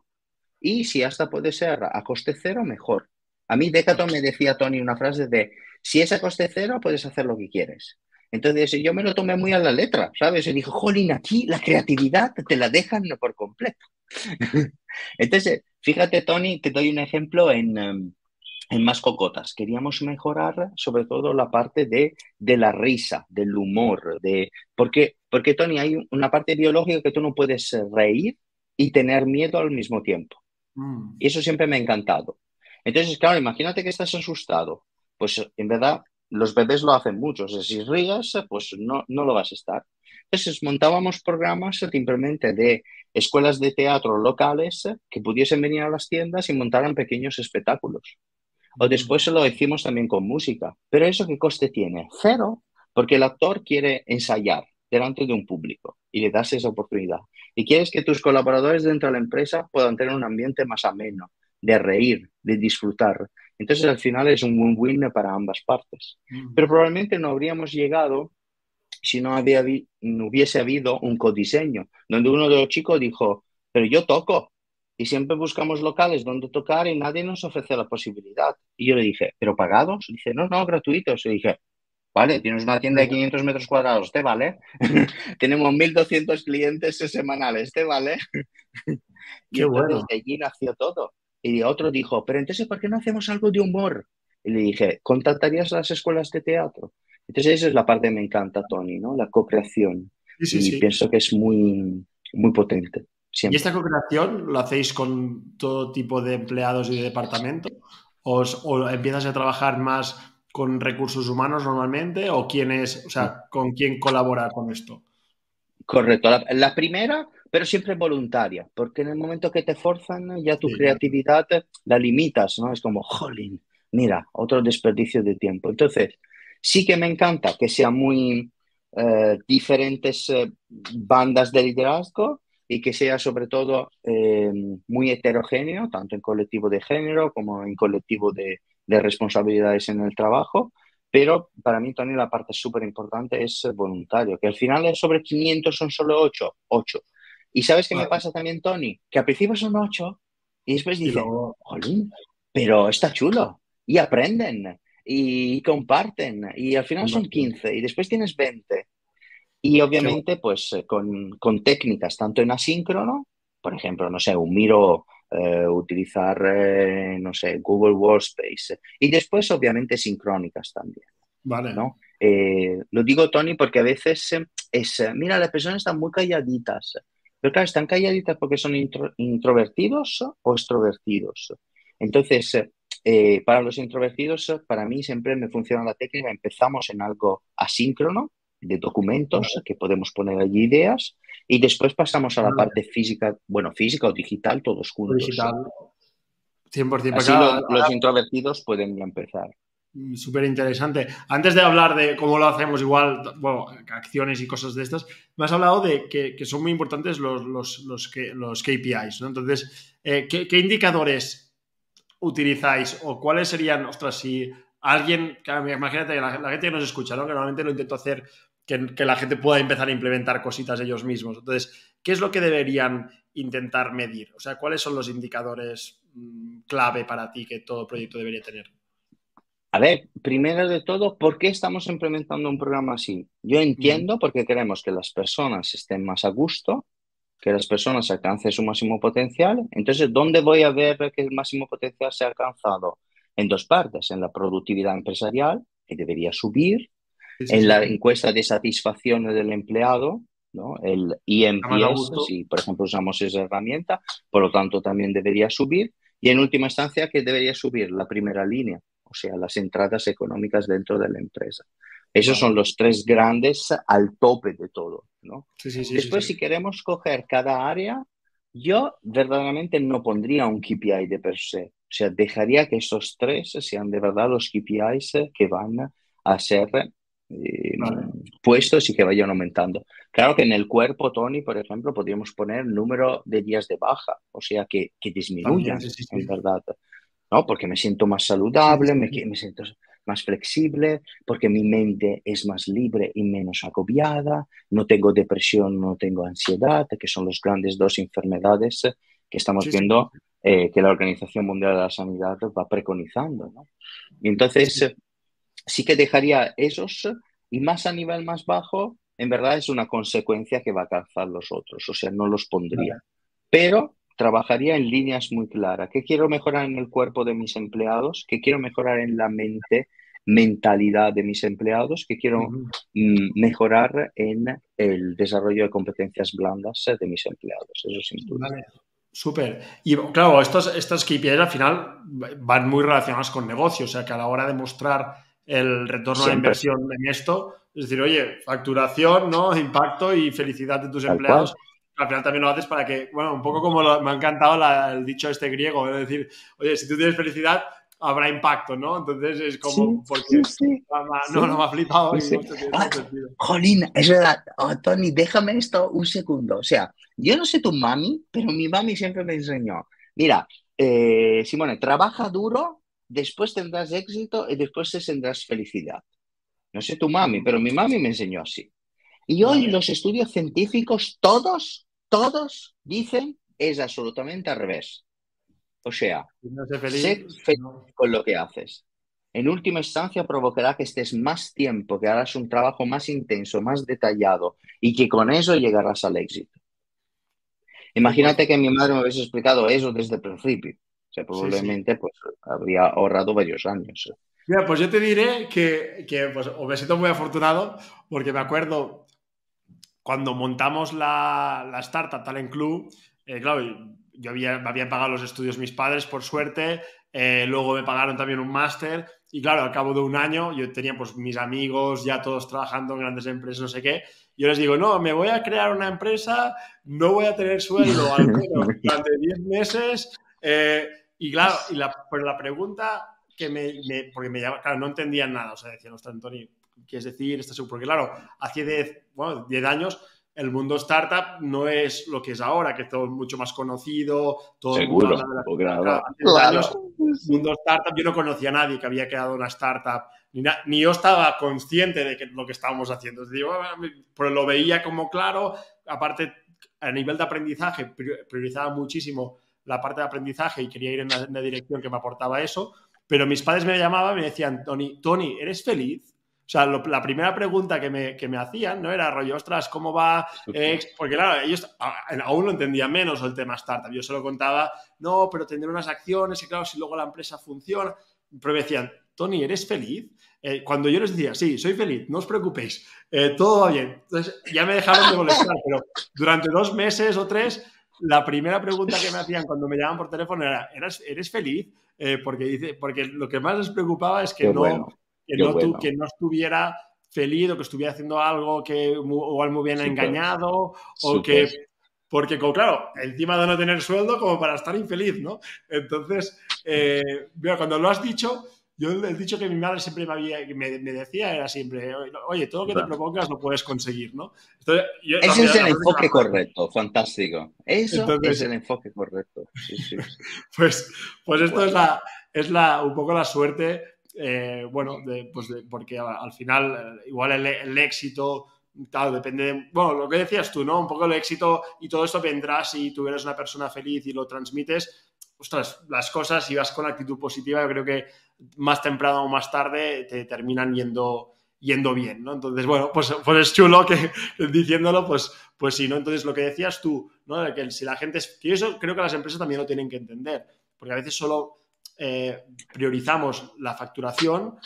y si hasta puede ser a coste cero, mejor. A mí Decathlon me decía Tony una frase de, si es a coste cero, puedes hacer lo que quieres. Entonces yo me lo tomé muy a la letra, ¿sabes? Y dije, jolín, aquí la creatividad te la dejan por completo. Entonces, fíjate, Tony, te doy un ejemplo en, em, en más cocotas. Queríamos mejorar sobre todo la parte de, de la risa, del humor, de porque, porque Tony, hay una parte biológica que tú no puedes reír y tener miedo al mismo tiempo. Mm. Y eso siempre me ha encantado. Entonces, claro, imagínate que estás asustado. Pues en verdad los bebés lo hacen mucho. O sea, si rías, pues no, no lo vas a estar. Entonces montábamos programas simplemente de escuelas de teatro locales que pudiesen venir a las tiendas y montaran pequeños espectáculos. O después lo hicimos también con música. Pero eso qué coste tiene? Cero, porque el actor quiere ensayar delante de un público y le das esa oportunidad. Y quieres que tus colaboradores dentro de la empresa puedan tener un ambiente más ameno, de reír, de disfrutar. Entonces al final es un win-win para ambas partes. Mm. Pero probablemente no habríamos llegado si no, había, no hubiese habido un codiseño, donde uno de los chicos dijo, pero yo toco, y siempre buscamos locales donde tocar y nadie nos ofrece la posibilidad. Y yo le dije, ¿pero pagados? Dice, no, no, gratuitos. Y dije, vale, tienes una tienda de 500 metros cuadrados, ¿te vale? Tenemos 1.200 clientes semanales, ¿te vale? y bueno. desde allí nació todo. Y otro dijo, pero entonces, ¿por qué no hacemos algo de humor? Y le dije, ¿contactarías las escuelas de teatro? Entonces, esa es la parte que me encanta, Tony, ¿no? La co-creación. y pienso que es muy, muy potente. ¿Y esta cooperación lo hacéis con todo tipo de empleados y de departamento? ¿O, empiezas a trabajar más con recursos humanos normalmente? ¿O quién es, o sea, con quién colabora con esto? Correcto. La, primera, pero siempre voluntaria, porque en el momento que te forzan, ya tu creatividad la limitas, ¿no? Es como, jolín, mira, otro desperdicio de tiempo. Entonces, sí que me encanta que sean muy eh, diferentes eh, bandas de liderazgo, y que sea sobre todo eh, muy heterogéneo, tanto en colectivo de género como en colectivo de, de responsabilidades en el trabajo. Pero para mí, Tony, la parte súper importante es voluntario, que al final es sobre 500 son solo 8. 8. ¿Y sabes qué me pasa también, Tony? Que al principio son 8 y después digo, jolín, pero está chulo y aprenden y comparten y al final son 15 y después tienes 20. Y obviamente pues eh, con, con técnicas tanto en asíncrono, por ejemplo, no sé, un miro eh, utilizar, eh, no sé, Google Workspace. Y después, obviamente, sincrónicas también. Vale. ¿no? lo digo, Tony, porque a veces es, mira, las personas están muy calladitas. Pero claro, están calladitas porque son introvertidos o extrovertidos. Entonces, eh, para los introvertidos, para mí siempre me funciona la técnica. Empezamos en algo asíncrono, de documentos, que podemos poner allí ideas, y después pasamos a la parte física, bueno, física o digital, todos juntos. Digital. 100%. Así los introvertidos pueden empezar. Súper interesante. Antes de hablar de cómo lo hacemos, igual, bueno, acciones y cosas de estas, me has hablado de que, son muy importantes los, los, los, los KPIs. Entonces, eh, ¿qué, ¿qué, indicadores utilizáis o cuáles serían, ostras, si alguien, imagínate que la, gente que nos escucha, ¿no? que normalmente lo intento hacer que, la gente pueda empezar a implementar cositas ellos mismos. Entonces, ¿qué es lo que deberían intentar medir? O sea, ¿cuáles son los indicadores mm, clave para ti que todo proyecto debería tener? A ver, primero de todo, ¿por qué estamos implementando un programa así? Yo entiendo porque queremos que las personas estén más a gusto, que las personas alcancen su máximo potencial. Entonces, ¿dónde voy a ver que el máximo potencial se ha alcanzado? En dos partes, en la productividad empresarial, que debería subir, en la encuesta de satisfacción del empleado, ¿no? el IMPS, si por ejemplo usamos esa herramienta, por lo tanto también debería subir, y en última instancia, que debería subir? La primera línea, o sea, las entradas económicas dentro de la empresa. Esos son los tres grandes al tope de todo. ¿no? Después, si queremos coger cada área, yo verdaderamente no pondría un KPI de per se. O sea, dejaría que esos tres sean de verdad los KPIs que van a ser eh, puestos y que vayan aumentando. Claro que en el cuerpo, Tony, por ejemplo, podríamos poner número de días de baja, o sea, que, que disminuyan, en verdad. ¿No? Porque me siento más saludable, me, me siento más flexible, porque mi mente es más libre y menos agobiada, no tengo depresión, no tengo ansiedad, que son las grandes dos enfermedades que estamos viendo eh, que la Organización Mundial de la Sanidad va preconizando. ¿no? Entonces, sí que dejaría esos y más a nivel más bajo, en verdad es una consecuencia que va a calzar los otros, o sea, no los pondría. Pero trabajaría en líneas muy claras. ¿Qué quiero mejorar en el cuerpo de mis empleados? ¿Qué quiero mejorar en la mente, mentalidad de mis empleados? ¿Qué quiero mm, mejorar en el desarrollo de competencias blandas de mis empleados? Eso sin duda. Súper. Y claro, estos, estas KPIs al final van muy relacionadas con negocios, o sea que a la hora de mostrar el retorno a la inversión en esto, es decir, oye, facturación, ¿no? Impacto y felicidad de tus empleados al final también lo haces para que, bueno, un poco como me ha encantado el dicho este griego, es decir, oye, si tú tienes felicidad, habrá impacto, ¿no? Entonces es como, porque no, no me ha flipado. Ah, jolín, es verdad, oh, Tony, déjame esto un segundo. O sea, yo no sé tu mami, pero mi mami siempre me enseñó, mira, eh, Simone, trabaja duro, después tendrás éxito y después tendrás felicidad. No sé tu mami, pero mi mami me enseñó así. Y hoy los estudios científicos, todos todos dicen es absolutamente al revés. O sea, sé feliz con lo que haces. En última instancia provocará que estés más tiempo, que harás un trabajo más intenso, más detallado y que con eso llegarás al éxito. Imagínate que mi madre me hubiese explicado eso desde el principio. O sea, probablemente Pues, habría ahorrado varios años. Mira, pues yo te diré que, que pues, me siento muy afortunado porque me acuerdo cuando montamos la, la startup Talent Club, eh, claro, yo había, me habían pagado los estudios mis padres, por suerte, eh, luego me pagaron también un máster y claro, al cabo de un año yo tenía pues mis amigos ya todos trabajando en grandes empresas, no sé qué, yo les digo, no, me voy a crear una empresa, no voy a tener sueldo al menos durante 10 meses eh, y claro, y la, pero la pregunta que me, porque me llama, claro, no entendían nada, o sea, decían, ostras, Antonio, quieres decir, estás seguro, porque claro, hace 10, bueno, 10 años el mundo startup no es lo que es ahora, que es todo mucho más conocido, todo Seguro, el mundo claro, años, mundo startup, yo no conocía a nadie que había creado una startup, ni, ni yo estaba consciente de que, lo que estábamos haciendo. pero lo veía como claro, aparte, a nivel de aprendizaje, priorizaba muchísimo la parte de aprendizaje y quería ir en una, dirección que me aportaba eso, pero mis padres me llamaban y me decían, Tony, Tony, ¿eres feliz? O sea, la primera pregunta que me, que me, hacían, ¿no? Era rollo, ostras, ¿cómo va? porque claro, ellos aún lo entendían menos el tema startup. Yo se lo contaba, no, pero tendré unas acciones y claro, si luego la empresa funciona. Pero me decían, Tony, ¿eres feliz? Eh, cuando yo les decía, sí, soy feliz, no os preocupéis, eh, todo va bien. Entonces ya me dejaron de molestar, pero durante dos meses o tres, la primera pregunta que me hacían cuando me llamaban por teléfono era, ¿eres, feliz? Eh, porque, dice, porque lo que más les preocupaba es que, no, que, no estuviera feliz o que estuviera haciendo algo que igual me hubiera engañado o que porque, claro, encima de no tener sueldo, como para estar infeliz, ¿no? Entonces, cuando lo has dicho, yo el dicho que mi madre siempre me, me, decía era siempre, oye, todo lo que te propongas lo puedes conseguir, ¿no? Ese es el enfoque correcto, fantástico. Eso es el enfoque correcto. pues, pues esto es, la, es la, un poco la suerte, eh, bueno, de, pues porque al final eh, igual el, éxito... Tal, depende de, bueno, lo que decías tú, ¿no? Un poco el éxito y todo esto vendrá si tú eres una persona feliz y lo transmites, ostras, las cosas, si vas con actitud positiva, yo creo que más temprano o más tarde te terminan yendo, yendo bien, ¿no? Entonces, bueno, pues, pues es chulo que, diciéndolo, pues, pues sí, ¿no? Entonces, lo que decías tú, ¿no? De que si la gente es... Que eso creo que las empresas también lo tienen que entender, porque a veces solo eh, priorizamos la facturación,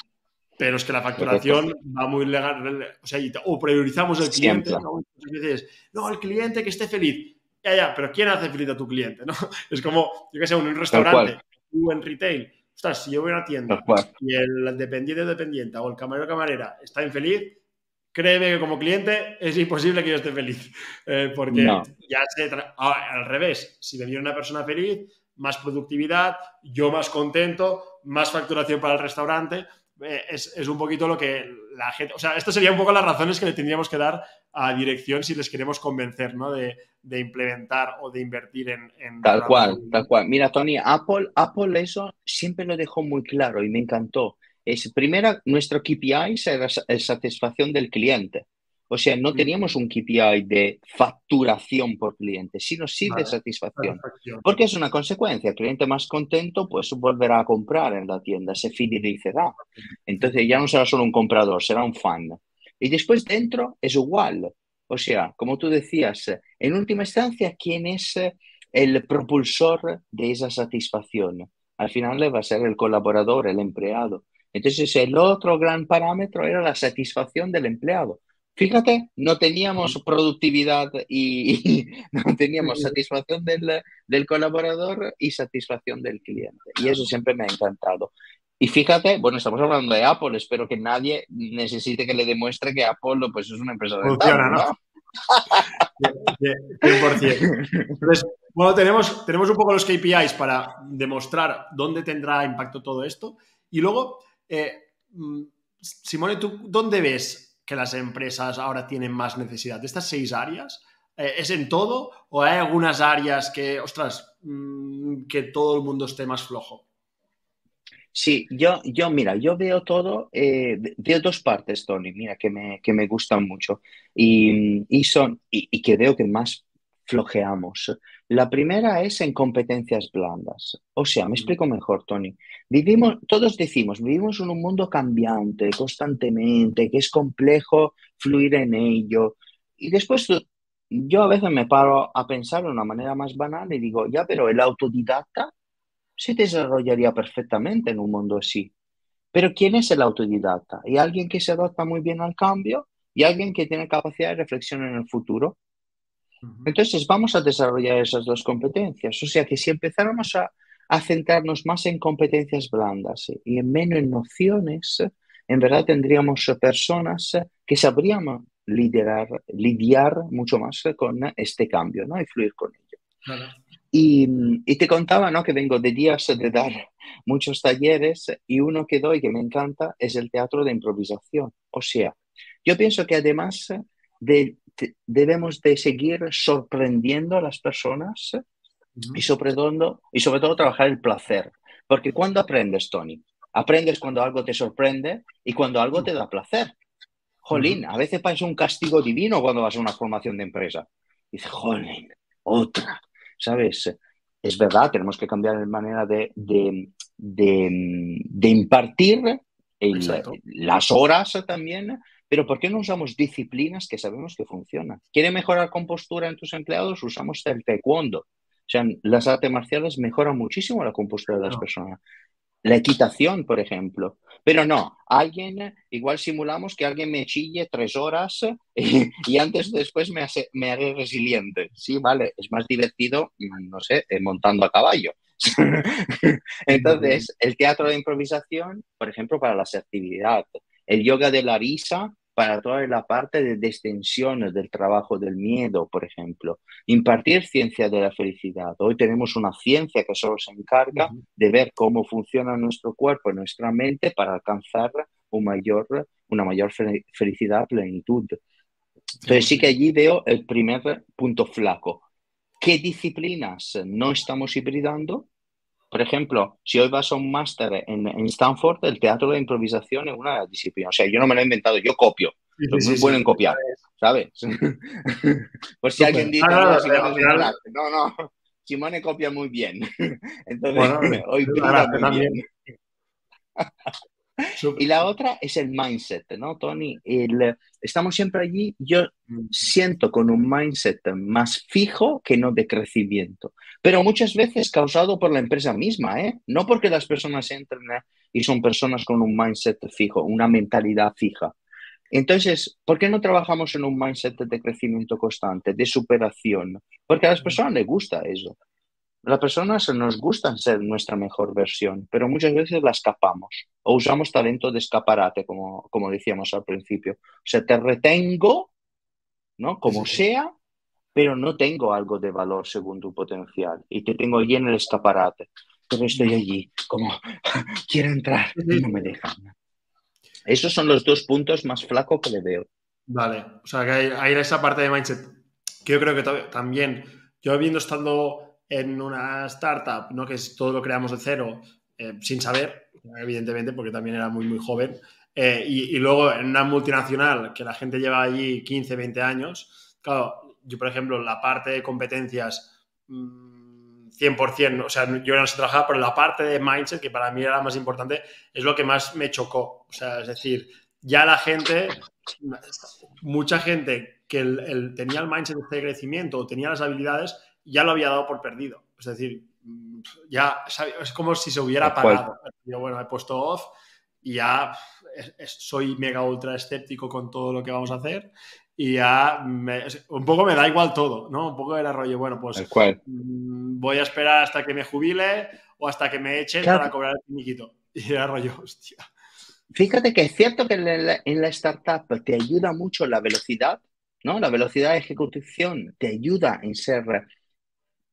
pero es que la facturación va muy legal, o sea, o priorizamos el cliente, ¿no? Veces, no, el cliente que esté feliz. Ya, ya, pero ¿quién hace feliz a tu cliente? ¿no? Es como, yo qué sé, en un restaurante, tú en retail, si yo voy a una tienda y el dependiente o dependiente o el camarero o camarera está infeliz, créeme que como cliente es imposible que yo esté feliz. Eh, porque ya ah, al revés, si me viene una persona feliz, más productividad, yo más contento, más facturación para el restaurante. Eh, es, es, un poquito lo que la gente. O sea, esto sería un poco las razones que le tendríamos que dar a dirección si les queremos convencer, ¿no? De, de implementar o de invertir en... tal cual, tal cual. Mira, Tony, Apple, Apple eso siempre lo dejó muy claro y me encantó. Es, primera, nuestro KPI era la satisfacción del cliente. O sea, no teníamos un KPI de facturación por cliente, sino sí de satisfacción. Porque es una consecuencia. El cliente más contento, pues volverá a comprar en la tienda, se fidelizará. Entonces ya no será solo un comprador, será un fan. Y después dentro es igual. O sea, como tú decías, en última instancia, ¿quién es el propulsor de esa satisfacción? Al final va a ser el colaborador, el empleado. Entonces, el otro gran parámetro era la satisfacción del empleado. Fíjate, no teníamos productividad y, no teníamos satisfacción del, del, colaborador y satisfacción del cliente. Y eso siempre me ha encantado. Y fíjate, bueno, estamos hablando de Apple, espero que nadie necesite que le demuestre que Apple pues, es una empresa de Funciona, ¿no? 100%. Entonces, bueno, tenemos, tenemos un poco los KPIs para demostrar dónde tendrá impacto todo esto. Y luego, eh, mm, Simone, ¿tú dónde ves que las empresas ahora tienen más necesidad? ¿De estas seis áreas? Eh, ¿Es en todo o hay algunas áreas que, ostras, mm, que todo el mundo esté más flojo? Sí, yo, yo, mira, yo veo todo, eh, veo dos partes, Tony, mira, que me, que me gustan mucho y, y son, y, que veo que más flojeamos. La primera es en competencias blandas. O sea, me explico mejor, Tony. Vivimos, todos decimos, vivimos en un mundo cambiante constantemente, que es complejo fluir en ello. Y después yo a veces me paro a pensar de una manera más banal y digo, ya, pero el autodidacta se desarrollaría perfectamente en un mundo así. Pero ¿quién es el autodidacta? ¿Y alguien que se adapta muy bien al cambio y alguien que tiene capacidad de reflexión en el futuro. Entonces vamos a desarrollar esas dos competencias. O sea que si empezáramos a, centrarnos más en competencias blandas y en menos en nociones, en verdad tendríamos personas que sabrían liderar, lidiar mucho más con este cambio ¿no? y fluir con ello. Y, te contaba ¿no? que vengo de días de dar muchos talleres y uno que doy que me encanta es el teatro de improvisación. O sea, yo pienso que además de, debemos de seguir sorprendiendo a las personas y, sobre todo, y sobre todo trabajar el placer. Porque cuando aprendes, Tony, aprendes cuando algo te sorprende y cuando algo te da placer. Jolín, a veces parece un castigo divino cuando vas a una formación de empresa. dice, jolín, otra ¿sabes? es verdad, tenemos que cambiar la manera de, impartir las horas también, pero ¿por qué no usamos disciplinas que sabemos que funcionan? ¿Quiere mejorar compostura en tus empleados? Usamos el taekwondo. O sea, las artes marciales mejoran muchísimo la compostura de las personas. La equitación, por ejemplo. Pero no, alguien, igual simulamos que alguien me chille tres horas y, antes o después me, hace, me haré resiliente. Sí, vale, es más divertido, no sé, eh, montando a caballo. Entonces, el teatro de improvisación, por ejemplo, para la asertividad, el yoga de la risa para toda la parte de extensión del trabajo del miedo, por ejemplo. Impartir ciencia de la felicidad. Hoy tenemos una ciencia que solo se encarga de ver cómo funciona nuestro cuerpo y nuestra mente para alcanzar un mayor, una mayor felicidad, plenitud. Entonces sí que allí veo el primer punto flaco. ¿Qué disciplinas no estamos hibridando? Por ejemplo, si hoy vas a un máster en, Stanford, el teatro de improvisación es una disciplina. O sea, yo no me lo he inventado, yo copio. Soy muy bueno en copiar, ¿sabes? Por si alguien dice, no, no, no, Simone copia muy bien. Entonces, hoy muy bien. Y la otra es el mindset, ¿no, Tony? estamos siempre allí, yo siento con un mindset más fijo que no de crecimiento, pero muchas veces causado por la empresa misma, ¿eh? No porque las personas entren y son personas con un mindset fijo, una mentalidad fija. Entonces, ¿por qué no trabajamos en un mindset de crecimiento constante, de superación? Porque a las personas les gusta eso. Las personas nos gustan ser nuestra mejor versión, pero muchas veces la escapamos o usamos talento de escaparate, como, como decíamos al principio. O sea, te retengo, ¿no? Como sea, pero no tengo algo de valor según tu potencial y te tengo allí en el escaparate. Pero estoy allí, como quiero entrar y no me dejan. Esos son los dos puntos más flacos que le veo. Vale, o sea, que hay, esa parte de mindset que yo creo que también, yo habiendo estado en una startup, ¿no? que es todo lo creamos de cero, eh, sin saber, evidentemente, porque también era muy, muy joven, eh, y, luego en una multinacional que la gente lleva allí 15, 20 años, claro, yo, por ejemplo, la parte de competencias... 100%, mm, o sea, yo no sé trabajar, pero la parte de mindset, que para mí era la más importante, es lo que más me chocó. O sea, es decir, ya la gente, mucha gente que tenía el mindset de crecimiento o tenía las habilidades, ya lo había dado por perdido. Es decir, mm, ya es como si se hubiera apagado. Yo, bueno, he puesto off y ya soy mega ultra escéptico con todo lo que vamos a hacer y ya un poco me da igual todo, ¿no? Un poco era rollo, bueno, pues mm, voy a esperar hasta que me jubile o hasta que me echen para cobrar el finiquito. Y era rollo, hostia. Fíjate que es cierto que en la, en la startup te ayuda mucho la velocidad, ¿no? La velocidad de ejecución te ayuda en ser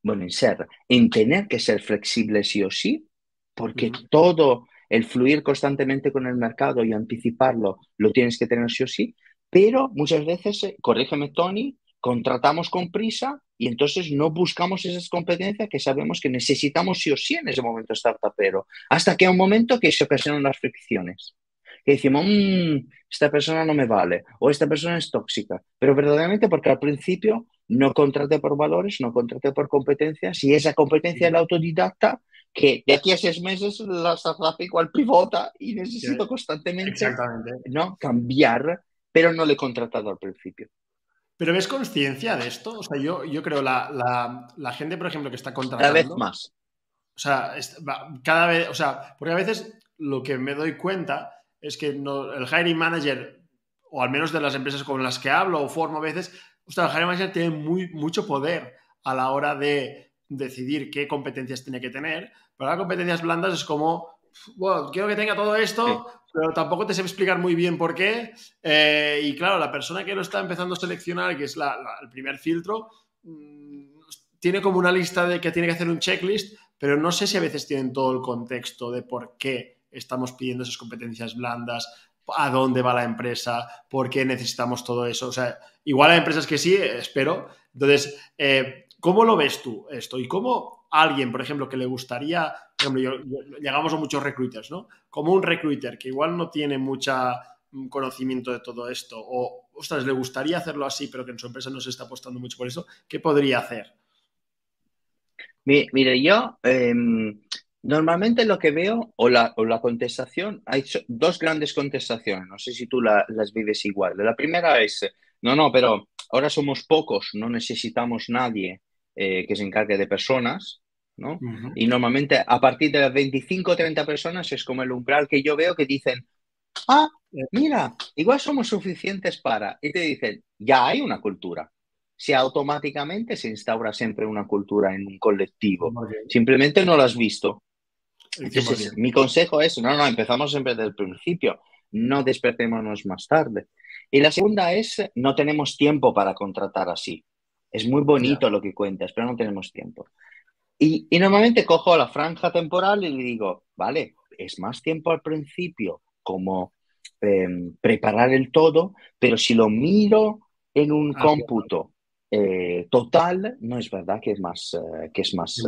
bueno, en ser, en tener que ser flexible sí o sí, porque todo el fluir constantemente con el mercado y anticiparlo lo tienes que tener sí o sí, pero muchas veces, eh, corrígeme Tony, contratamos con prisa y entonces no buscamos esas competencias que sabemos que necesitamos sí o sí en ese momento startupero, hasta que hay un momento que se ocasionan las fricciones. Que decimos, mmm, esta persona no me vale o esta persona es tóxica, pero verdaderamente porque al principio no contraté por valores, no contraté por competencias y esa competencia la autodidacta que de aquí a seis meses la startup igual pivota y necesito constantemente ¿no? cambiar, pero no le he contratado al principio. ¿Pero ves conciencia de esto? O sea, yo, yo creo la, la, la gente, por ejemplo, que está contratando... Cada vez más. O sea, cada vez, o sea, porque a veces lo que me doy cuenta es que no, el hiring manager, o al menos de las empresas con las que hablo o formo a veces, sea, el manager tiene muy, mucho poder a la hora de decidir qué competencias tiene que tener, pero las competencias blandas es como, bueno, quiero que tenga todo esto, pero tampoco te sé explicar muy bien por qué. Eh, y claro, la persona que lo está empezando a seleccionar, que es el primer filtro, mm, tiene como una lista de que tiene que hacer un checklist, pero no sé si a veces tienen todo el contexto de por qué estamos pidiendo esas competencias blandas, a dónde va la empresa, por qué necesitamos todo eso. O sea, igual hay empresas que sí, espero. Entonces, eh, ¿cómo lo ves tú esto? ¿Y cómo alguien, por ejemplo, que le gustaría, por ejemplo, llegamos a muchos recruiters, ¿no? Como un recruiter que igual no tiene mucha mm, conocimiento de todo esto o, ostras, le gustaría hacerlo así, pero que en su empresa no se está apostando mucho por eso, ¿qué podría hacer? Mire, yo em, normalmente lo que veo, o la, o la contestación, hay dos grandes contestaciones, no sé si tú las vives igual. La primera es, no, no, pero ahora somos pocos, no necesitamos nadie eh, que se encargue de personas, ¿no? Y normalmente a partir de las 25 o 30 personas es como el umbral que yo veo que dicen, ah, mira, igual somos suficientes para, y te dicen, ya hay una cultura. Si automáticamente se instaura siempre una cultura en un colectivo. Simplemente no lo has visto. Entonces, mi consejo es, no, no, empezamos siempre desde el principio, no despertémonos más tarde. Y la segunda es, no tenemos tiempo para contratar así. Es muy bonito lo que cuentas, pero no tenemos tiempo. Y, y, normalmente cojo la franja temporal y le digo, vale, es más tiempo al principio como em, preparar el todo, pero si lo miro en un ah, cómputo eh, total, no es verdad que es más, eh, que es más,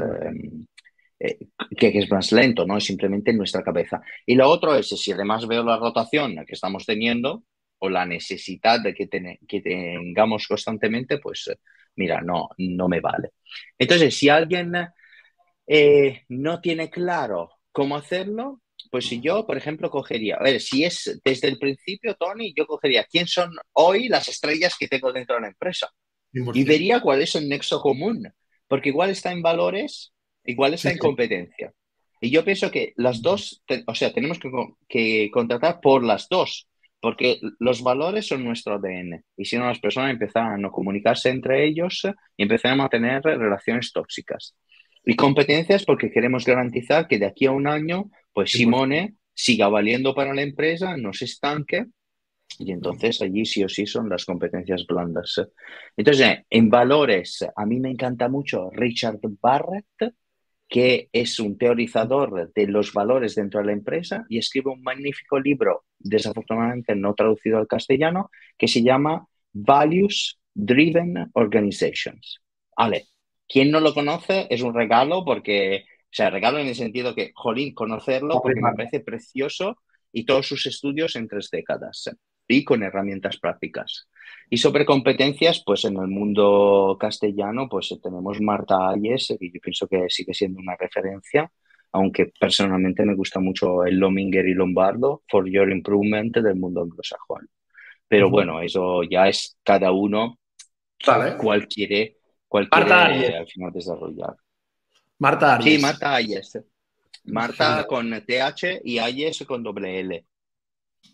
eh, que, es más lento, ¿no? Es simplemente en nuestra cabeza. Y lo otro es, si además veo la rotación que estamos teniendo o la necesidad de que, que tengamos constantemente, pues mira, no, no me vale. Entonces, si alguien no tiene claro cómo hacerlo, pues si yo, por ejemplo, cogería, a ver, si es desde el principio, Tony, yo cogería quién son hoy las estrellas que tengo dentro de la empresa y vería cuál es el nexo común, porque igual está en valores, igual está en competencia. Y yo pienso que las dos, o sea, tenemos que, que, contratar por las dos, porque los valores son nuestro ADN. Y si no, las personas empezarán a no comunicarse entre ellos y empezarán a tener relaciones tóxicas. Y competencias porque queremos garantizar que de aquí a un año pues Simone siga valiendo para la empresa, no se estanque y entonces allí sí o sí son las competencias blandas. Entonces, en valores, a mí me encanta mucho Richard Barrett, que es un teorizador de los valores dentro de la empresa y escribe un magnífico libro, desafortunadamente no traducido al castellano, que se llama Values Driven Organizations. Vale, quien no lo conoce es un regalo porque o sea, regalo en el sentido que, jolín, conocerlo porque me parece precioso y todos sus estudios en tres décadas y con herramientas prácticas. Y sobre competencias, pues en el mundo castellano, pues tenemos Marta Ayes, que yo pienso que sigue siendo una referencia, aunque personalmente me gusta mucho el Lominger y Lombardo, For Your Improvement del mundo anglosajón. Pero bueno, eso ya es cada uno vale. cual quiere, al final desarrollar. Marta Ayes. Sí, Marta Ayes. Marta con TH y Ayes con doble L.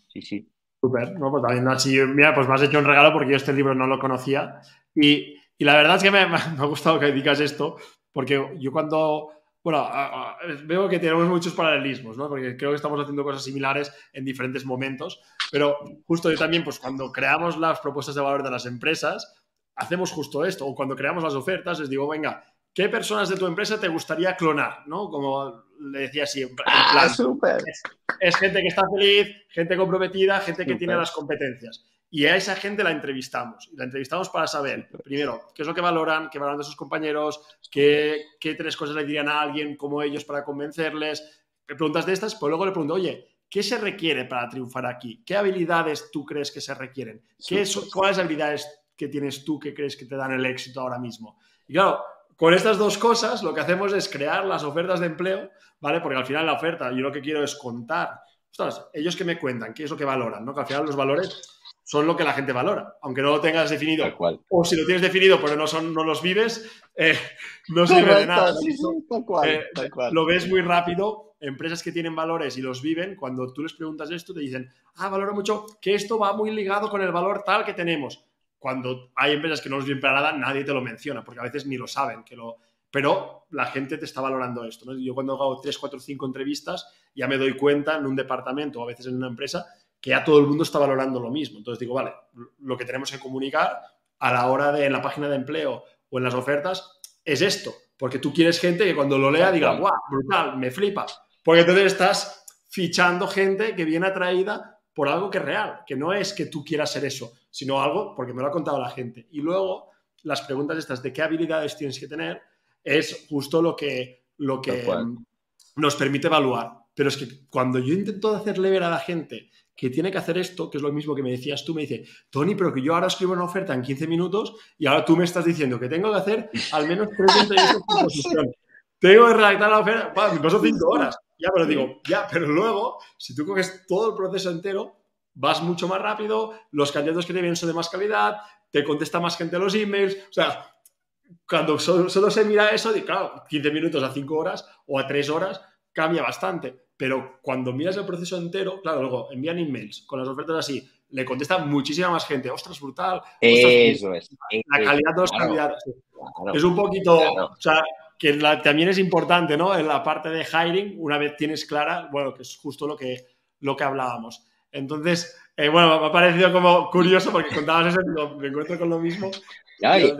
Sí, sí. Súper, ¿no? Pues también así, mira, pues me has hecho un regalo porque yo este libro no lo conocía. Y, y la verdad es que me, ha gustado que digas esto, porque yo cuando, bueno, veo que tenemos muchos paralelismos, ¿no? Porque creo que estamos haciendo cosas similares en diferentes momentos, pero justo yo también, pues cuando creamos las propuestas de valor de las empresas, hacemos justo esto, o cuando creamos las ofertas, les digo, venga, ¿qué personas de tu empresa te gustaría clonar? ¿no? Como le decía siempre. Ah, es, gente que está feliz, gente comprometida, gente que tiene las competencias. Y a esa gente la entrevistamos. Y la entrevistamos para saber, primero, qué es lo que valoran, qué valoran de sus compañeros, qué, qué tres cosas le dirían a alguien como ellos para convencerles. Preguntas de estas, pues luego le pregunto, oye, ¿qué se requiere para triunfar aquí? ¿Qué habilidades tú crees que se requieren? ¿Qué, ¿Cuáles habilidades que tienes tú que crees que te dan el éxito ahora mismo? Y claro, con estas dos cosas lo que hacemos es crear las ofertas de empleo, ¿vale? Porque al final la oferta yo lo que quiero es contar, ostras, ellos que me cuentan, qué es lo que valoran, ¿no? Que al final los valores son lo que la gente valora, aunque no lo tengas definido. O si lo tienes definido pero no, son, no los vives, eh, no sirve de nada. Eh, lo ves muy rápido, empresas que tienen valores y los viven, cuando tú les preguntas esto, te dicen, ah, valoro mucho que esto va muy ligado con el valor tal que tenemos cuando hay empresas que no los vienen para nada, nadie te lo menciona, porque a veces ni lo saben, que lo... pero la gente te está valorando esto. Yo cuando hago 3, 4, 5 entrevistas, ya me doy cuenta en un departamento o a veces en una empresa que ya todo el mundo está valorando lo mismo. Entonces digo, vale, lo que tenemos que comunicar a la hora de en la página de empleo o en las ofertas es esto, porque tú quieres gente que cuando lo lea diga, guau, brutal, me flipa, porque entonces estás fichando gente que viene atraída por algo que es real, que no es que tú quieras ser eso, sino algo porque me lo ha contado la gente. Y luego las preguntas estas de qué habilidades tienes que tener es justo lo que, lo que nos permite evaluar. Pero es que cuando yo intento hacerle ver a la gente que tiene que hacer esto, que es lo mismo que me decías tú, me dice, Tony, pero que yo ahora escribo una oferta en 15 minutos y ahora tú me estás diciendo que tengo que hacer al menos tres entrevistas por posición. tengo que redactar la oferta, me horas. Ya, pero digo, ya, pero luego, si tú coges todo el proceso entero, vas mucho más rápido, los candidatos que te vienen son de más calidad, te contesta más gente los emails, o sea, cuando solo, se mira eso, claro, 15 minutos a 5 horas o a 3 horas cambia bastante, pero cuando miras el proceso entero, claro, luego envían emails con las ofertas así, le contesta muchísima más gente, ostras, brutal. Eso es. La calidad de los candidatos. Es un poquito, o sea, que también es importante, ¿no? En la parte de hiring, una vez tienes clara, bueno, que es justo lo que, lo que hablábamos. Entonces, eh, bueno, me ha parecido como curioso porque contabas eso, me encuentro con lo mismo.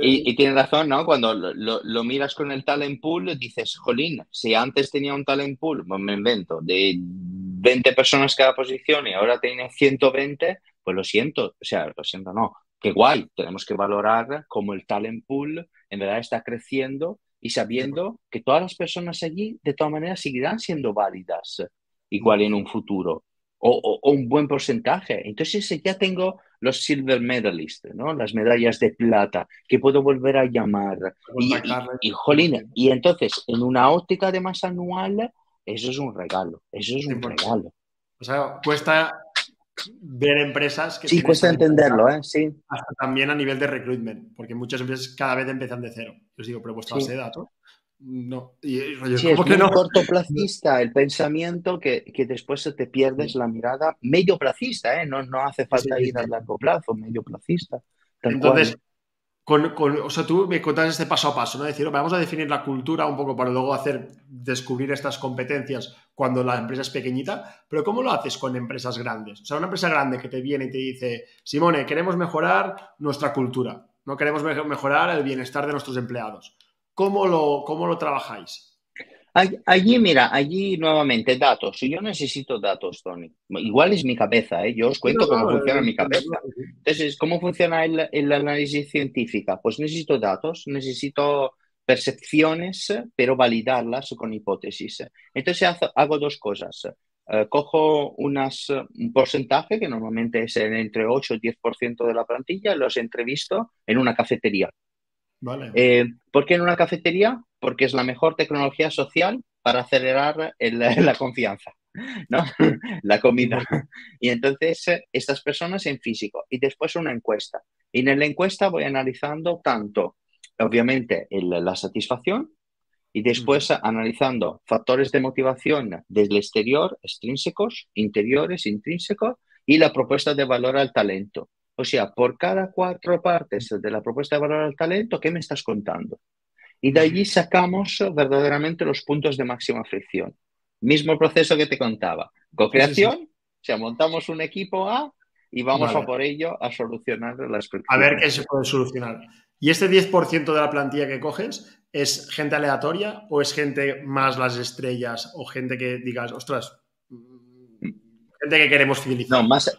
y, tienes razón, ¿no? Cuando lo, miras con el talent pool, dices, jolín, si antes tenía un talent pool, pues me invento, de 20 personas cada posición y ahora tiene 120, pues lo siento, o sea, lo siento, no, qué guay, tenemos que valorar cómo el talent pool en verdad está creciendo y sabiendo que todas las personas allí de todas maneras seguirán siendo válidas igual en un futuro o, un buen porcentaje. Entonces ya tengo los silver medalists, ¿no? Las medallas de plata que puedo volver a llamar. Y, y, y, entonces en una óptica de más anual, eso es un regalo, eso es un regalo. O sea, cuesta ver empresas que... Sí, cuesta entenderlo, ¿eh? Sí. Hasta también a nivel de recruitment, porque muchas empresas cada vez empiezan de cero. Yo os digo, pero vuestra base de datos no. Y, sí, es muy cortoplacista el pensamiento que, que, después te pierdes la mirada medio placista, ¿eh? no, no hace falta ir a largo plazo, medio placista. Entonces, con, o sea, tú me contas este paso a paso, ¿no? Decir, vamos a definir la cultura un poco para luego hacer descubrir estas competencias cuando la empresa es pequeñita, pero ¿cómo lo haces con empresas grandes? O sea, una empresa grande que te viene y te dice, Simone, queremos mejorar nuestra cultura, no queremos mejorar el bienestar de nuestros empleados. ¿Cómo lo, cómo lo trabajáis? Allí, mira, allí nuevamente datos. Yo necesito datos, Tony. Igual es mi cabeza, ¿eh? yo os cuento cómo funciona mi cabeza. Entonces, ¿cómo funciona el, el, análisis científica? Pues necesito datos, necesito percepciones, pero validarlas con hipótesis. Entonces hago dos cosas. Eh, cojo unas, un porcentaje que normalmente es entre 8 y 10% de la plantilla, los entrevisto en una cafetería. Eh, ¿Por qué en una cafetería? Porque es la mejor tecnología social para acelerar la confianza, ¿no? la comida. Y entonces eh, estas personas en físico y después una encuesta. Y en la encuesta voy analizando tanto, obviamente, la satisfacción y después analizando factores de motivación desde el exterior, extrínsecos, interiores, intrínsecos, y la propuesta de valor al talento. O sea, por cada cuatro partes de la propuesta de valor al talento, ¿qué me estás contando? Y de allí sacamos verdaderamente los puntos de máxima fricción. Mismo proceso que te contaba. Co-creación, o sea, montamos un equipo A y vamos a por ello a solucionar las A ver qué se puede solucionar. ¿Y este 10% de la plantilla que coges es gente aleatoria o es gente más las estrellas o gente que digas, ostras, mm, gente que queremos fidelizar? No, más,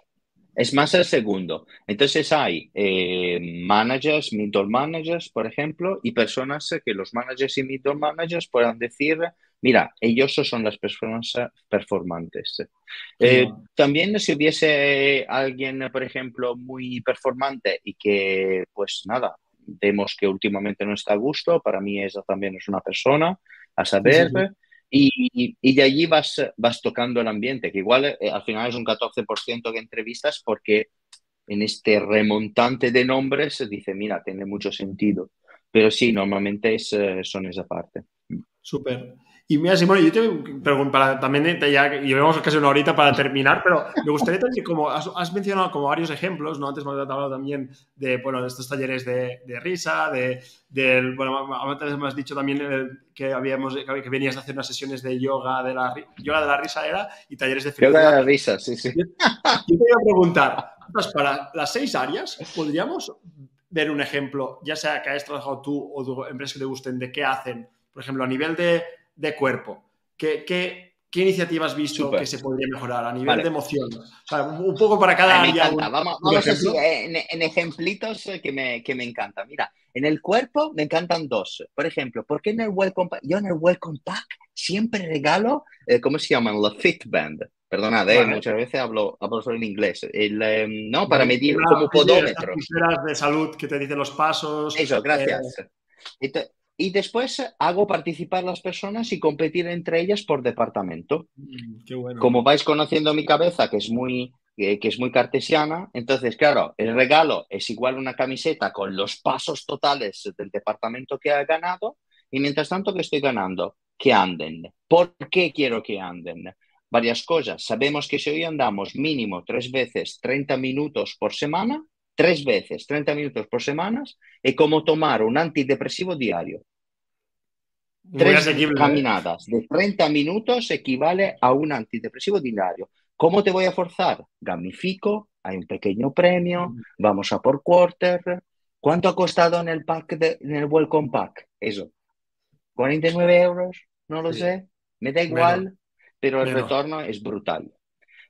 es más el segundo. Entonces hay eh, managers, middle managers, por ejemplo, y personas que los managers y middle managers puedan decir, mira, ellos son las personas performantes. Eh, también si hubiese alguien, por ejemplo, muy performante y que, pues nada, vemos que últimamente no está a gusto, para mí esa también es una persona a saber. Y, y, de allí vas, vas tocando el ambiente, que igual eh, al final es un 14% que entrevistas porque en este remontante de nombres dice, mira, tiene mucho sentido. Pero sí, normalmente es, eh, son esa parte. Súper. Y mira, Simón, yo te pregunto, para, también ya llevamos casi una horita para terminar, pero me gustaría también, como has, mencionado como varios ejemplos, ¿no? Antes has hablado también de, bueno, de estos talleres de, de risa, de, del, bueno, antes me has dicho también que habíamos, que venías a hacer unas sesiones de yoga de la, yoga de la risa era, y talleres de. Yoga de la risa, sí, sí. Yo, te voy a preguntar, para las seis áreas, ¿podríamos ver un ejemplo, ya sea que hayas trabajado tú o tu empresa que te gusten, de qué hacen, por ejemplo, a nivel de de cuerpo. ¿Qué, qué, qué iniciativa has visto que se podría mejorar a nivel de emoción? O sea, un poco para cada área. Vamos, vamos así, en, en, ejemplitos que me, que me encanta. Mira, en el cuerpo me encantan dos. Por ejemplo, ¿por qué en el Welcome Pack? Yo en el Welcome Pack siempre regalo, eh, ¿cómo se llaman? La Fitband. Perdonad, eh, muchas veces hablo, hablo solo en inglés. El, em, no, para medir como podómetro. de salud que te dicen los pasos. Eso, gracias. Eh, y después hago participar las personas y competir entre ellas por departamento. Mm, qué bueno. Como vais conociendo mi cabeza, que es muy que es muy cartesiana, entonces, claro, el regalo es igual una camiseta con los pasos totales del departamento que ha ganado y mientras tanto que estoy ganando, que anden. ¿Por qué quiero que anden? Varias cosas. Sabemos que si hoy andamos mínimo tres veces 30 minutos por semana, tres veces 30 minutos por semana, es como tomar un antidepresivo diario. tres ¿eh? caminadas de 30 minutos equivale a un antidepresivo diario. ¿Cómo te voy a forzar? Gamifico, hay un pequeño premio, vamos a por quarter. ¿Cuánto ha costado en el pack de, en el Welcome Pack? Eso. 49 euros, no lo sé, me da igual, pero el retorno es brutal.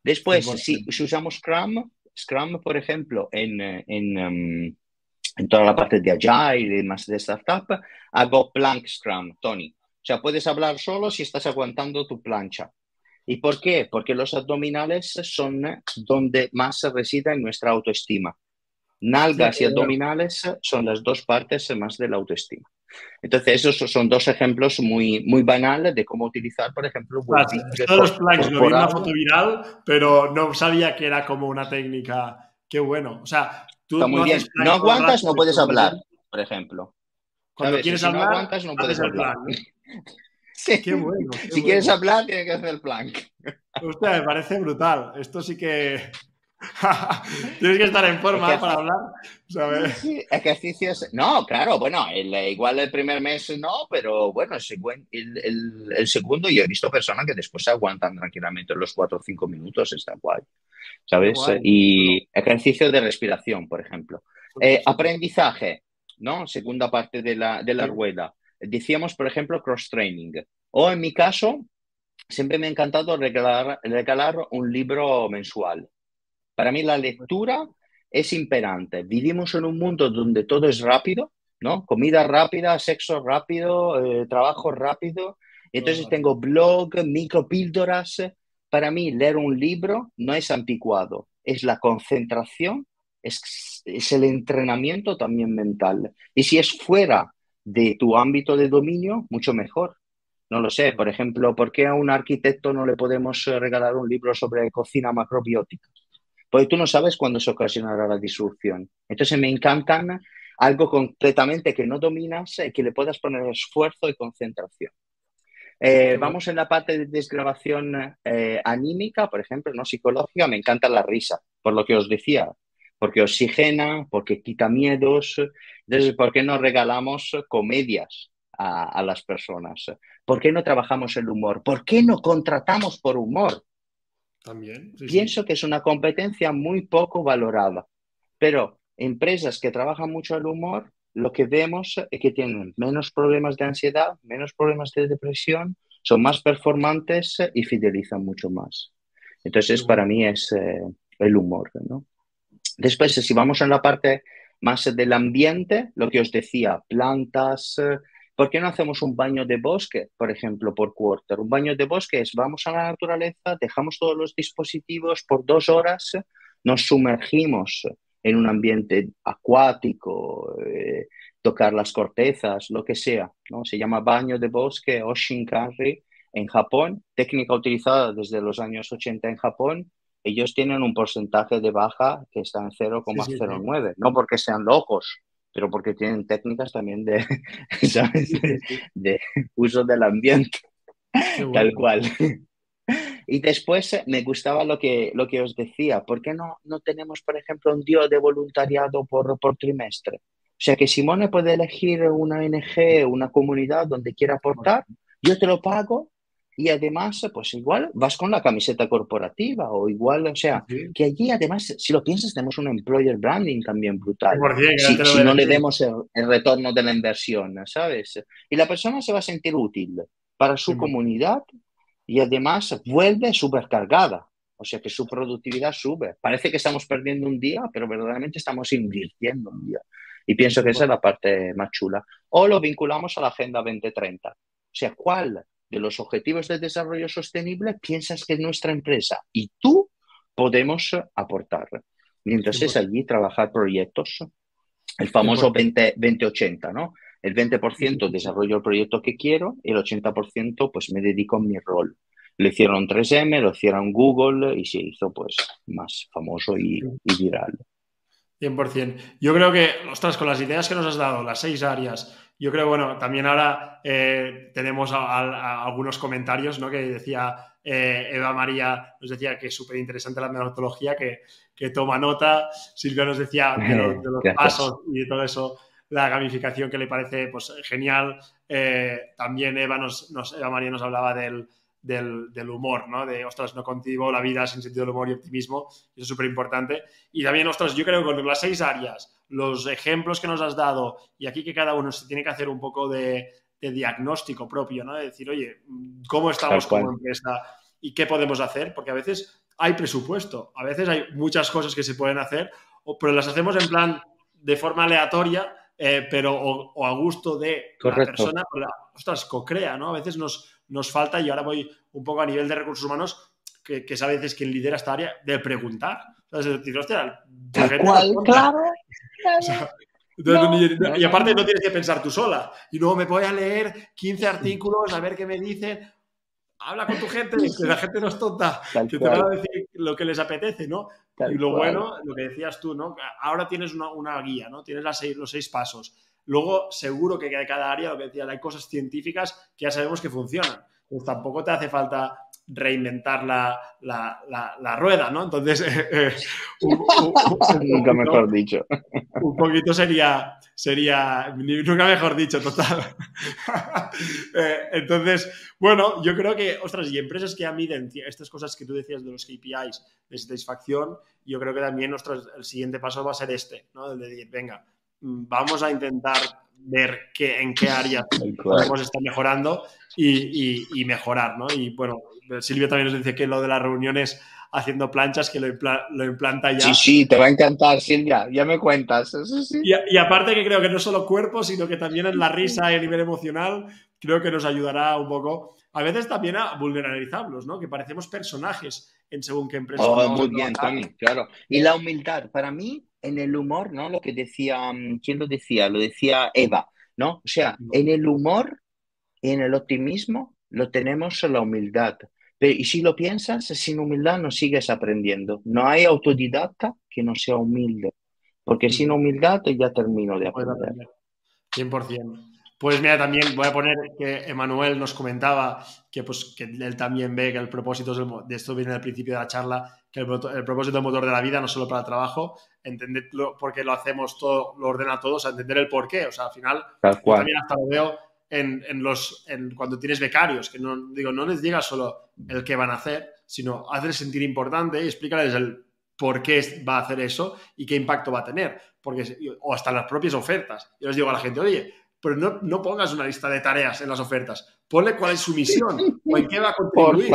Después, si, usamos Scrum, Scrum, por ejemplo, en, en, em, en toda la parte de Agile y más de startup, hago Plank Scrum, Tony. O sea, puedes hablar solo si estás aguantando tu plancha. ¿Y por qué? Porque los abdominales son donde más reside nuestra autoestima. Nalgas y abdominales son las dos partes más de la autoestima. Entonces, esos son dos ejemplos muy, muy banales de cómo utilizar, por ejemplo, Todos los planks lo vi en una foto viral, pero no sabía que era como una técnica. Qué bueno. O sea, tú no, no aguantas, no puedes hablar, por ejemplo. Cuando quieres hablar, no aguantas, no puedes hablar. Qué bueno. si quieres hablar, tienes que hacer el plan. Hostia, me parece brutal. Esto sí que. Tienes que estar en forma para hablar. ¿sabes? ejercicios. No, claro, bueno, igual el primer mes no, pero bueno, el, el, segundo yo he visto personas que después se aguantan tranquilamente los cuatro o cinco minutos, está guay. ¿Sabes? Y ejercicio de respiración, por ejemplo. Eh, aprendizaje, ¿no? Segunda parte de la, de la rueda decíamos, por ejemplo, cross-training. O en mi caso, siempre me ha encantado regalar, regalar un libro mensual. Para mí la lectura es imperante. Vivimos en un mundo donde todo es rápido, ¿no? Comida rápida, sexo rápido, eh, trabajo rápido. Entonces tengo blog, micropíldoras. Para mí leer un libro no es anticuado, es la concentración, es, es el entrenamiento también mental. Y si es fuera de tu ámbito de dominio, mucho mejor. No lo sé, por ejemplo, ¿por qué a un arquitecto no le podemos regalar un libro sobre cocina macrobiótica? Porque tú no sabes cuándo se ocasionará la disrupción. Entonces me encantan algo completamente que no dominas y que le puedas poner esfuerzo y concentración. Eh, vamos en la parte de desgrabación eh, anímica, por ejemplo, no psicológica, me encanta la risa, por lo que os decía, porque oxigena, porque quita miedos. Entonces, ¿por qué no regalamos comedias a, las personas? ¿Por qué no trabajamos el humor? ¿Por qué no contratamos por humor? También. Pienso que es una competencia muy poco valorada, pero empresas que trabajan mucho el humor, lo que vemos es que tienen menos problemas de ansiedad, menos problemas de depresión, son más performantes y fidelizan mucho más. Entonces, para mí es eh, el humor, ¿no? Después, si vamos a la parte más del ambiente, lo que os decía, plantas, eh, ¿por qué no hacemos un baño de bosque, por ejemplo, por quarter? Un baño de bosque es, vamos a la naturaleza, dejamos todos los dispositivos por dos horas, nos sumergimos en un ambiente acuático, eh, tocar las cortezas, lo que sea, ¿no? Se llama baño de bosque o Shinkari en Japón, técnica utilizada desde los años 80 en Japón ellos tienen un porcentaje de baja que está en 0,09, no porque sean locos, pero porque tienen técnicas también de, de, uso del ambiente, tal cual. Y después eh, me gustaba lo que, lo que os decía, ¿por qué no, no tenemos, por ejemplo, un día de voluntariado por, por trimestre? O sea, que Simone puede elegir una ONG, una comunidad donde quiera aportar, yo te lo pago y además, pues igual vas con la camiseta corporativa o igual, o sea, que allí además, si lo piensas, tenemos un employer branding también brutal. si, no le demos el, retorno de la inversión, ¿sabes? Y la persona se va a sentir útil para su comunidad y además vuelve supercargada. O sea que su productividad sube. Parece que estamos perdiendo un día, pero verdaderamente estamos invirtiendo un día. Y pienso que esa es la parte más chula. O lo vinculamos a la Agenda 2030. O sea, ¿cuál de los objetivos de desarrollo sostenible piensas que nuestra empresa y tú podemos aportar. Y entonces allí trabajar proyectos, el famoso 20, 2080, ¿no? El 20% desarrollo el proyecto que quiero y el 80% pues me dedico a mi rol. Lo hicieron 3M, lo hicieron Google y se hizo pues más famoso y, y viral. 100%. Yo creo que, ostras, con las ideas que nos has dado, las seis áreas, yo creo, bueno, también ahora eh, tenemos algunos comentarios, ¿no? Que decía eh, Eva María, nos decía que es súper interesante la metodología, que, toma nota. Silvia nos decía de, los pasos y de todo eso, la gamificación que le parece pues, genial. Eh, también Eva, nos, Eva María nos hablaba del, del, humor, ¿no? De, ostras, no contigo la vida sin sentido del humor y optimismo. Eso es súper importante. Y también, ostras, yo creo que con las seis áreas, los ejemplos que nos has dado, y aquí que cada uno se tiene que hacer un poco de, diagnóstico propio, ¿no? De decir, oye, ¿cómo estamos como empresa y qué podemos hacer? Porque a veces hay presupuesto, a veces hay muchas cosas que se pueden hacer, pero las hacemos en plan de forma aleatoria, eh, pero o, a gusto de la persona, ostras, co-crea, ¿no? A veces nos, nos falta, y ahora voy un poco a nivel de recursos humanos, que, que es a veces quien lidera esta área, de preguntar. O sea, decir, hostia, cual, claro. y, aparte no tienes que pensar tú sola. Y luego me voy a leer 15 artículos a ver qué me dicen. Habla con tu gente, que la gente no es tonta, que te van a decir lo que les apetece, ¿no? y lo bueno, lo que decías tú, ¿no? Ahora tienes una, una guía, ¿no? Tienes las seis, los seis pasos. Luego, seguro que de cada área, lo que decía, hay cosas científicas que ya sabemos que funcionan. Pues tampoco te hace falta reinventar la, la, rueda, ¿no? Entonces, eh, eh, nunca mejor dicho. Un poquito sería, sería, nunca mejor dicho, total. Eh, entonces, bueno, yo creo que, ostras, y empresas que ya miden estas cosas que tú decías de los KPIs de satisfacción, yo creo que también, ostras, el siguiente paso va a ser este, ¿no? El de decir, venga, vamos a intentar ver qué, en qué áreas podemos estar mejorando y, mejorar, ¿no? Y bueno, Silvia también nos dice que lo de las reuniones haciendo planchas, que lo, implanta ya. Sí, sí, te va a encantar, Silvia, ya me cuentas. Y, aparte que creo que no solo cuerpo, sino que también en la risa y a nivel emocional, creo que nos ayudará un poco, a veces también a vulnerabilizarlos, ¿no? Que parecemos personajes en según qué empresa. Oh, muy bien, Tony, claro. Y la humildad, para mí, en el humor, ¿no? Lo que decía, mm, ¿quién lo decía? Lo decía Eva, ¿no? O sea, en el humor y en el optimismo lo tenemos la humildad. Y si lo piensas, sin humildad no sigues aprendiendo. No hay autodidacta que no sea humilde, porque sin humildad ya termino de aprender. 100%. Pues mira, también voy a poner que Emanuel nos comentaba que, pues, que él también ve que el propósito de esto viene al principio de la charla, que el, propósito del motor de la vida no solo para el trabajo, entender por qué lo hacemos todo, lo ordena todo, o sea, entender el por qué. O sea, al final, también hasta lo veo en, los, en, cuando tienes becarios, que no, digo, no les digas solo el qué van a hacer, sino hazles sentir importante y explícales el por qué va a hacer eso y qué impacto va a tener. Porque, o hasta las propias ofertas. Yo les digo a la gente, oye, pero no, no, pongas una lista de tareas en las ofertas. Ponle cuál es su misión o en qué va a contribuir.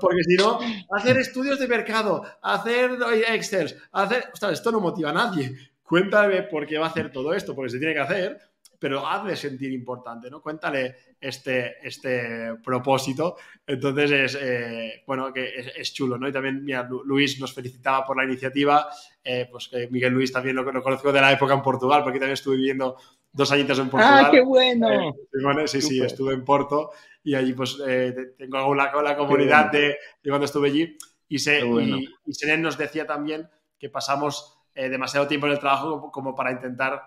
Porque si no, hacer estudios de mercado, hacer Excel, hacer. Ostras, esto no motiva a nadie. Cuéntame por qué va a hacer todo esto, porque se tiene que hacer, pero hazle sentir importante, ¿no? Cuéntale este, este propósito. Entonces es, eh, bueno, que es, chulo, ¿no? Y también, mira, Luis nos felicitaba por la iniciativa, eh, pues que Miguel Luis también lo, lo conozco de la época en Portugal, porque también estuve viviendo dos añitos en Portugal. ¡Ah, qué bueno! Eh, sí, sí, estuve en Porto y allí pues eh, tengo la, la comunidad de, cuando estuve allí y, se, y, nos decía también que pasamos eh, demasiado tiempo en el trabajo como, para intentar,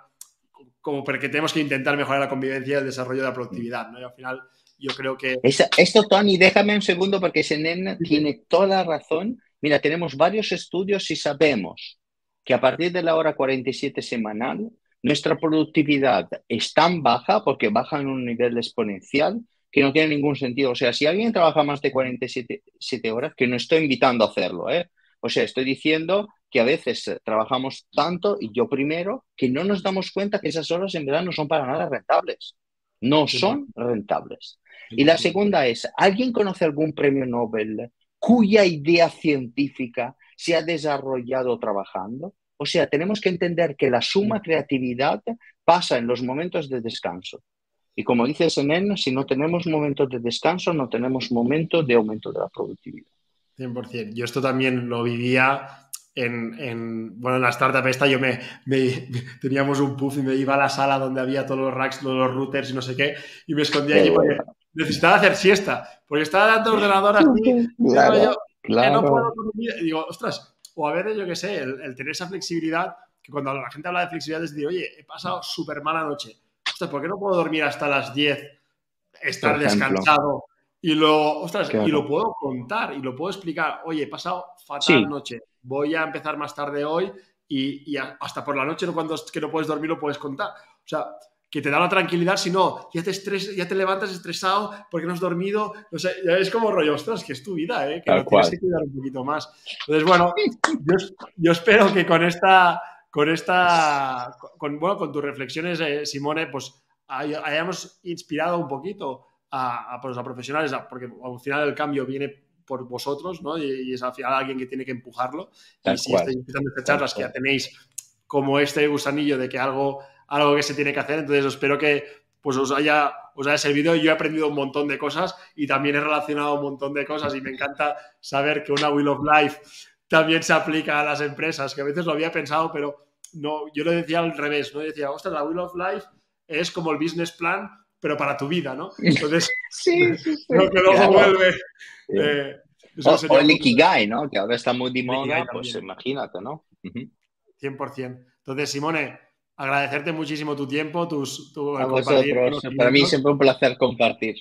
como porque tenemos que intentar mejorar la convivencia y el desarrollo de la productividad, ¿no? Y al final yo creo que... esto, Tony, déjame un segundo porque Senen tiene toda la razón. Mira, tenemos varios estudios y sabemos que a partir de la hora 47 semanal nuestra productividad es tan baja porque baja en un nivel exponencial que no tiene ningún sentido. O sea, si alguien trabaja más de 47 horas, que no estoy invitando a hacerlo, ¿eh? O sea, estoy diciendo que a veces trabajamos tanto, y yo primero, que no nos damos cuenta que esas horas en verdad no son para nada rentables. No son rentables. Y la segunda es, ¿alguien conoce algún premio Nobel cuya idea científica se ha desarrollado trabajando? O sea, tenemos que entender que la suma creatividad pasa en los momentos de descanso. Y como dice Senen, si no tenemos momentos de descanso, no tenemos momentos de aumento de la productividad. 100%. Yo esto también lo vivía en, bueno, en la startup esta yo me, teníamos un puff y me iba a la sala donde había todos los racks, todos los routers y no sé qué, y me escondía allí porque necesitaba hacer siesta, porque estaba dando ordenador así, claro, no puedo y digo, ostras, o a ver, yo qué sé, el, tener esa flexibilidad, que cuando la gente habla de flexibilidad es decir, oye, he pasado súper mala noche, ostras, ¿por qué no puedo dormir hasta las 10, estar descansado? Y lo, ostras, y lo puedo contar y lo puedo explicar. Oye, he pasado fatal noche. Voy a empezar más tarde hoy y, hasta por la noche cuando que no puedes dormir lo puedes contar. O sea, que te da la tranquilidad, si no, ya te, estres, ya te levantas estresado porque no has dormido. No sé, es como rollo, ostras, que es tu vida, ¿eh? que lo tienes que cuidar un poquito más. Entonces, bueno, yo, espero que con esta, con esta, con, bueno, con tus reflexiones, eh, Simone, pues hayamos inspirado un poquito a, pues, a, profesionales, porque al final el cambio viene por vosotros, ¿no? Y, es al final alguien que tiene que empujarlo. y si estáis empezando estas charlas que ya tenéis como este gusanillo de que algo, algo que se tiene que hacer, entonces espero que pues os haya, os haya servido. Yo he aprendido un montón de cosas y también he relacionado un montón de cosas y me encanta saber que una Wheel of Life también se aplica a las empresas, que a veces lo había pensado, pero no, yo lo decía al revés, ¿no? decía, ostras, la Wheel of Life es como el business plan, pero para tu vida, ¿no? Entonces, sí, sí, sí, lo que luego vuelve. Eh, o, el Ikigai, ¿no? Que ahora está muy de moda, pues imagínate, ¿no? 100%. Entonces, Simone, agradecerte muchísimo tu tiempo, tus, tu A vosotros. Para mí siempre un placer compartir.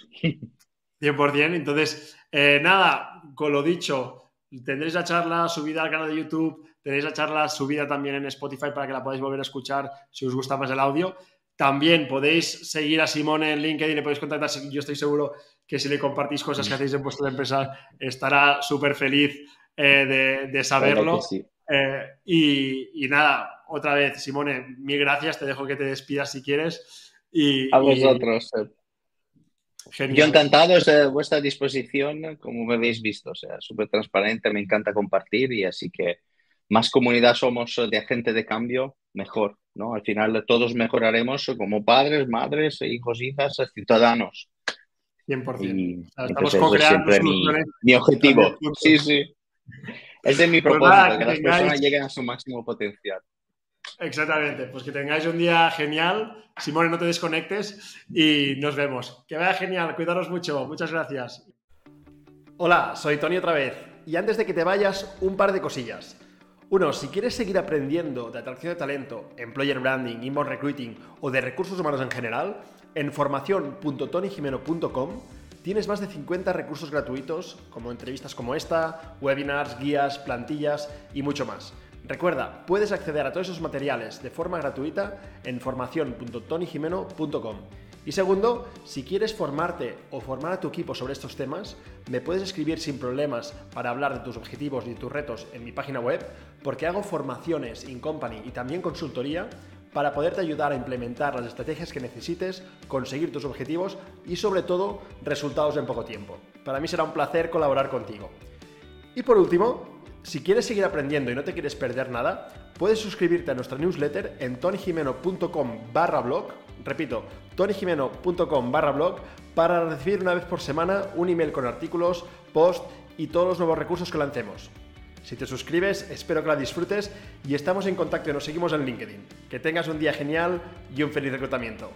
100%. Entonces, eh, nada, con lo dicho, tendréis la charla subida al canal de YouTube, tenéis la charla subida también en Spotify para que la podáis volver a escuchar si os gusta más el audio. También podéis seguir a Simone en LinkedIn, le podéis contactar. Yo estoy seguro que si le compartís cosas que hacéis en vuestra empresa, estará súper feliz eh, de, saberlo. Eh, y, nada, otra vez, Simone, mil gracias. Te dejo que te despidas si quieres. Y, a vosotros. Yo encantado de vuestra disposición, como me habéis visto, o sea, súper transparente, me encanta compartir y así que más comunidad somos de agente de cambio, mejor, ¿no? Al final todos mejoraremos como padres, madres, hijos, hijas, ciudadanos. 100%. Estamos co-creando mi, mi, objetivo. Sí, sí. Ese es mi pues propósito, que, las personas lleguen a su máximo potencial. Exactamente, pues que tengáis un día genial. Simone, no te desconectes y nos vemos. Que vaya genial, cuidaros mucho. Muchas gracias. Hola, soy Tony otra vez. Y antes de que te vayas, un par de cosillas. Uno, si quieres seguir aprendiendo de atracción de talento, employer branding, inbound recruiting o de recursos humanos en general, en formación.tonyjimeno.com tienes más de 50 recursos gratuitos como entrevistas como esta, webinars, guías, plantillas y mucho más. Recuerda, puedes acceder a todos esos materiales de forma gratuita en formación.tonyjimeno.com. Y segundo, si quieres formarte o formar a tu equipo sobre estos temas, me puedes escribir sin problemas para hablar de tus objetivos y tus retos en mi página web, porque hago formaciones in company y también consultoría para poderte ayudar a implementar las estrategias que necesites, conseguir tus objetivos y sobre todo resultados en poco tiempo. Para mí será un placer colaborar contigo. Y por último, si quieres seguir aprendiendo y no te quieres perder nada, puedes suscribirte a nuestra newsletter en tonyjimeno.com barra blog Repito, tonyjimeno.com barra blog para recibir una vez por semana un email con artículos, post y todos los nuevos recursos que lancemos. Si te suscribes, espero que la disfrutes y estamos en contacto y nos seguimos en LinkedIn. Que tengas un día genial y un feliz reclutamiento.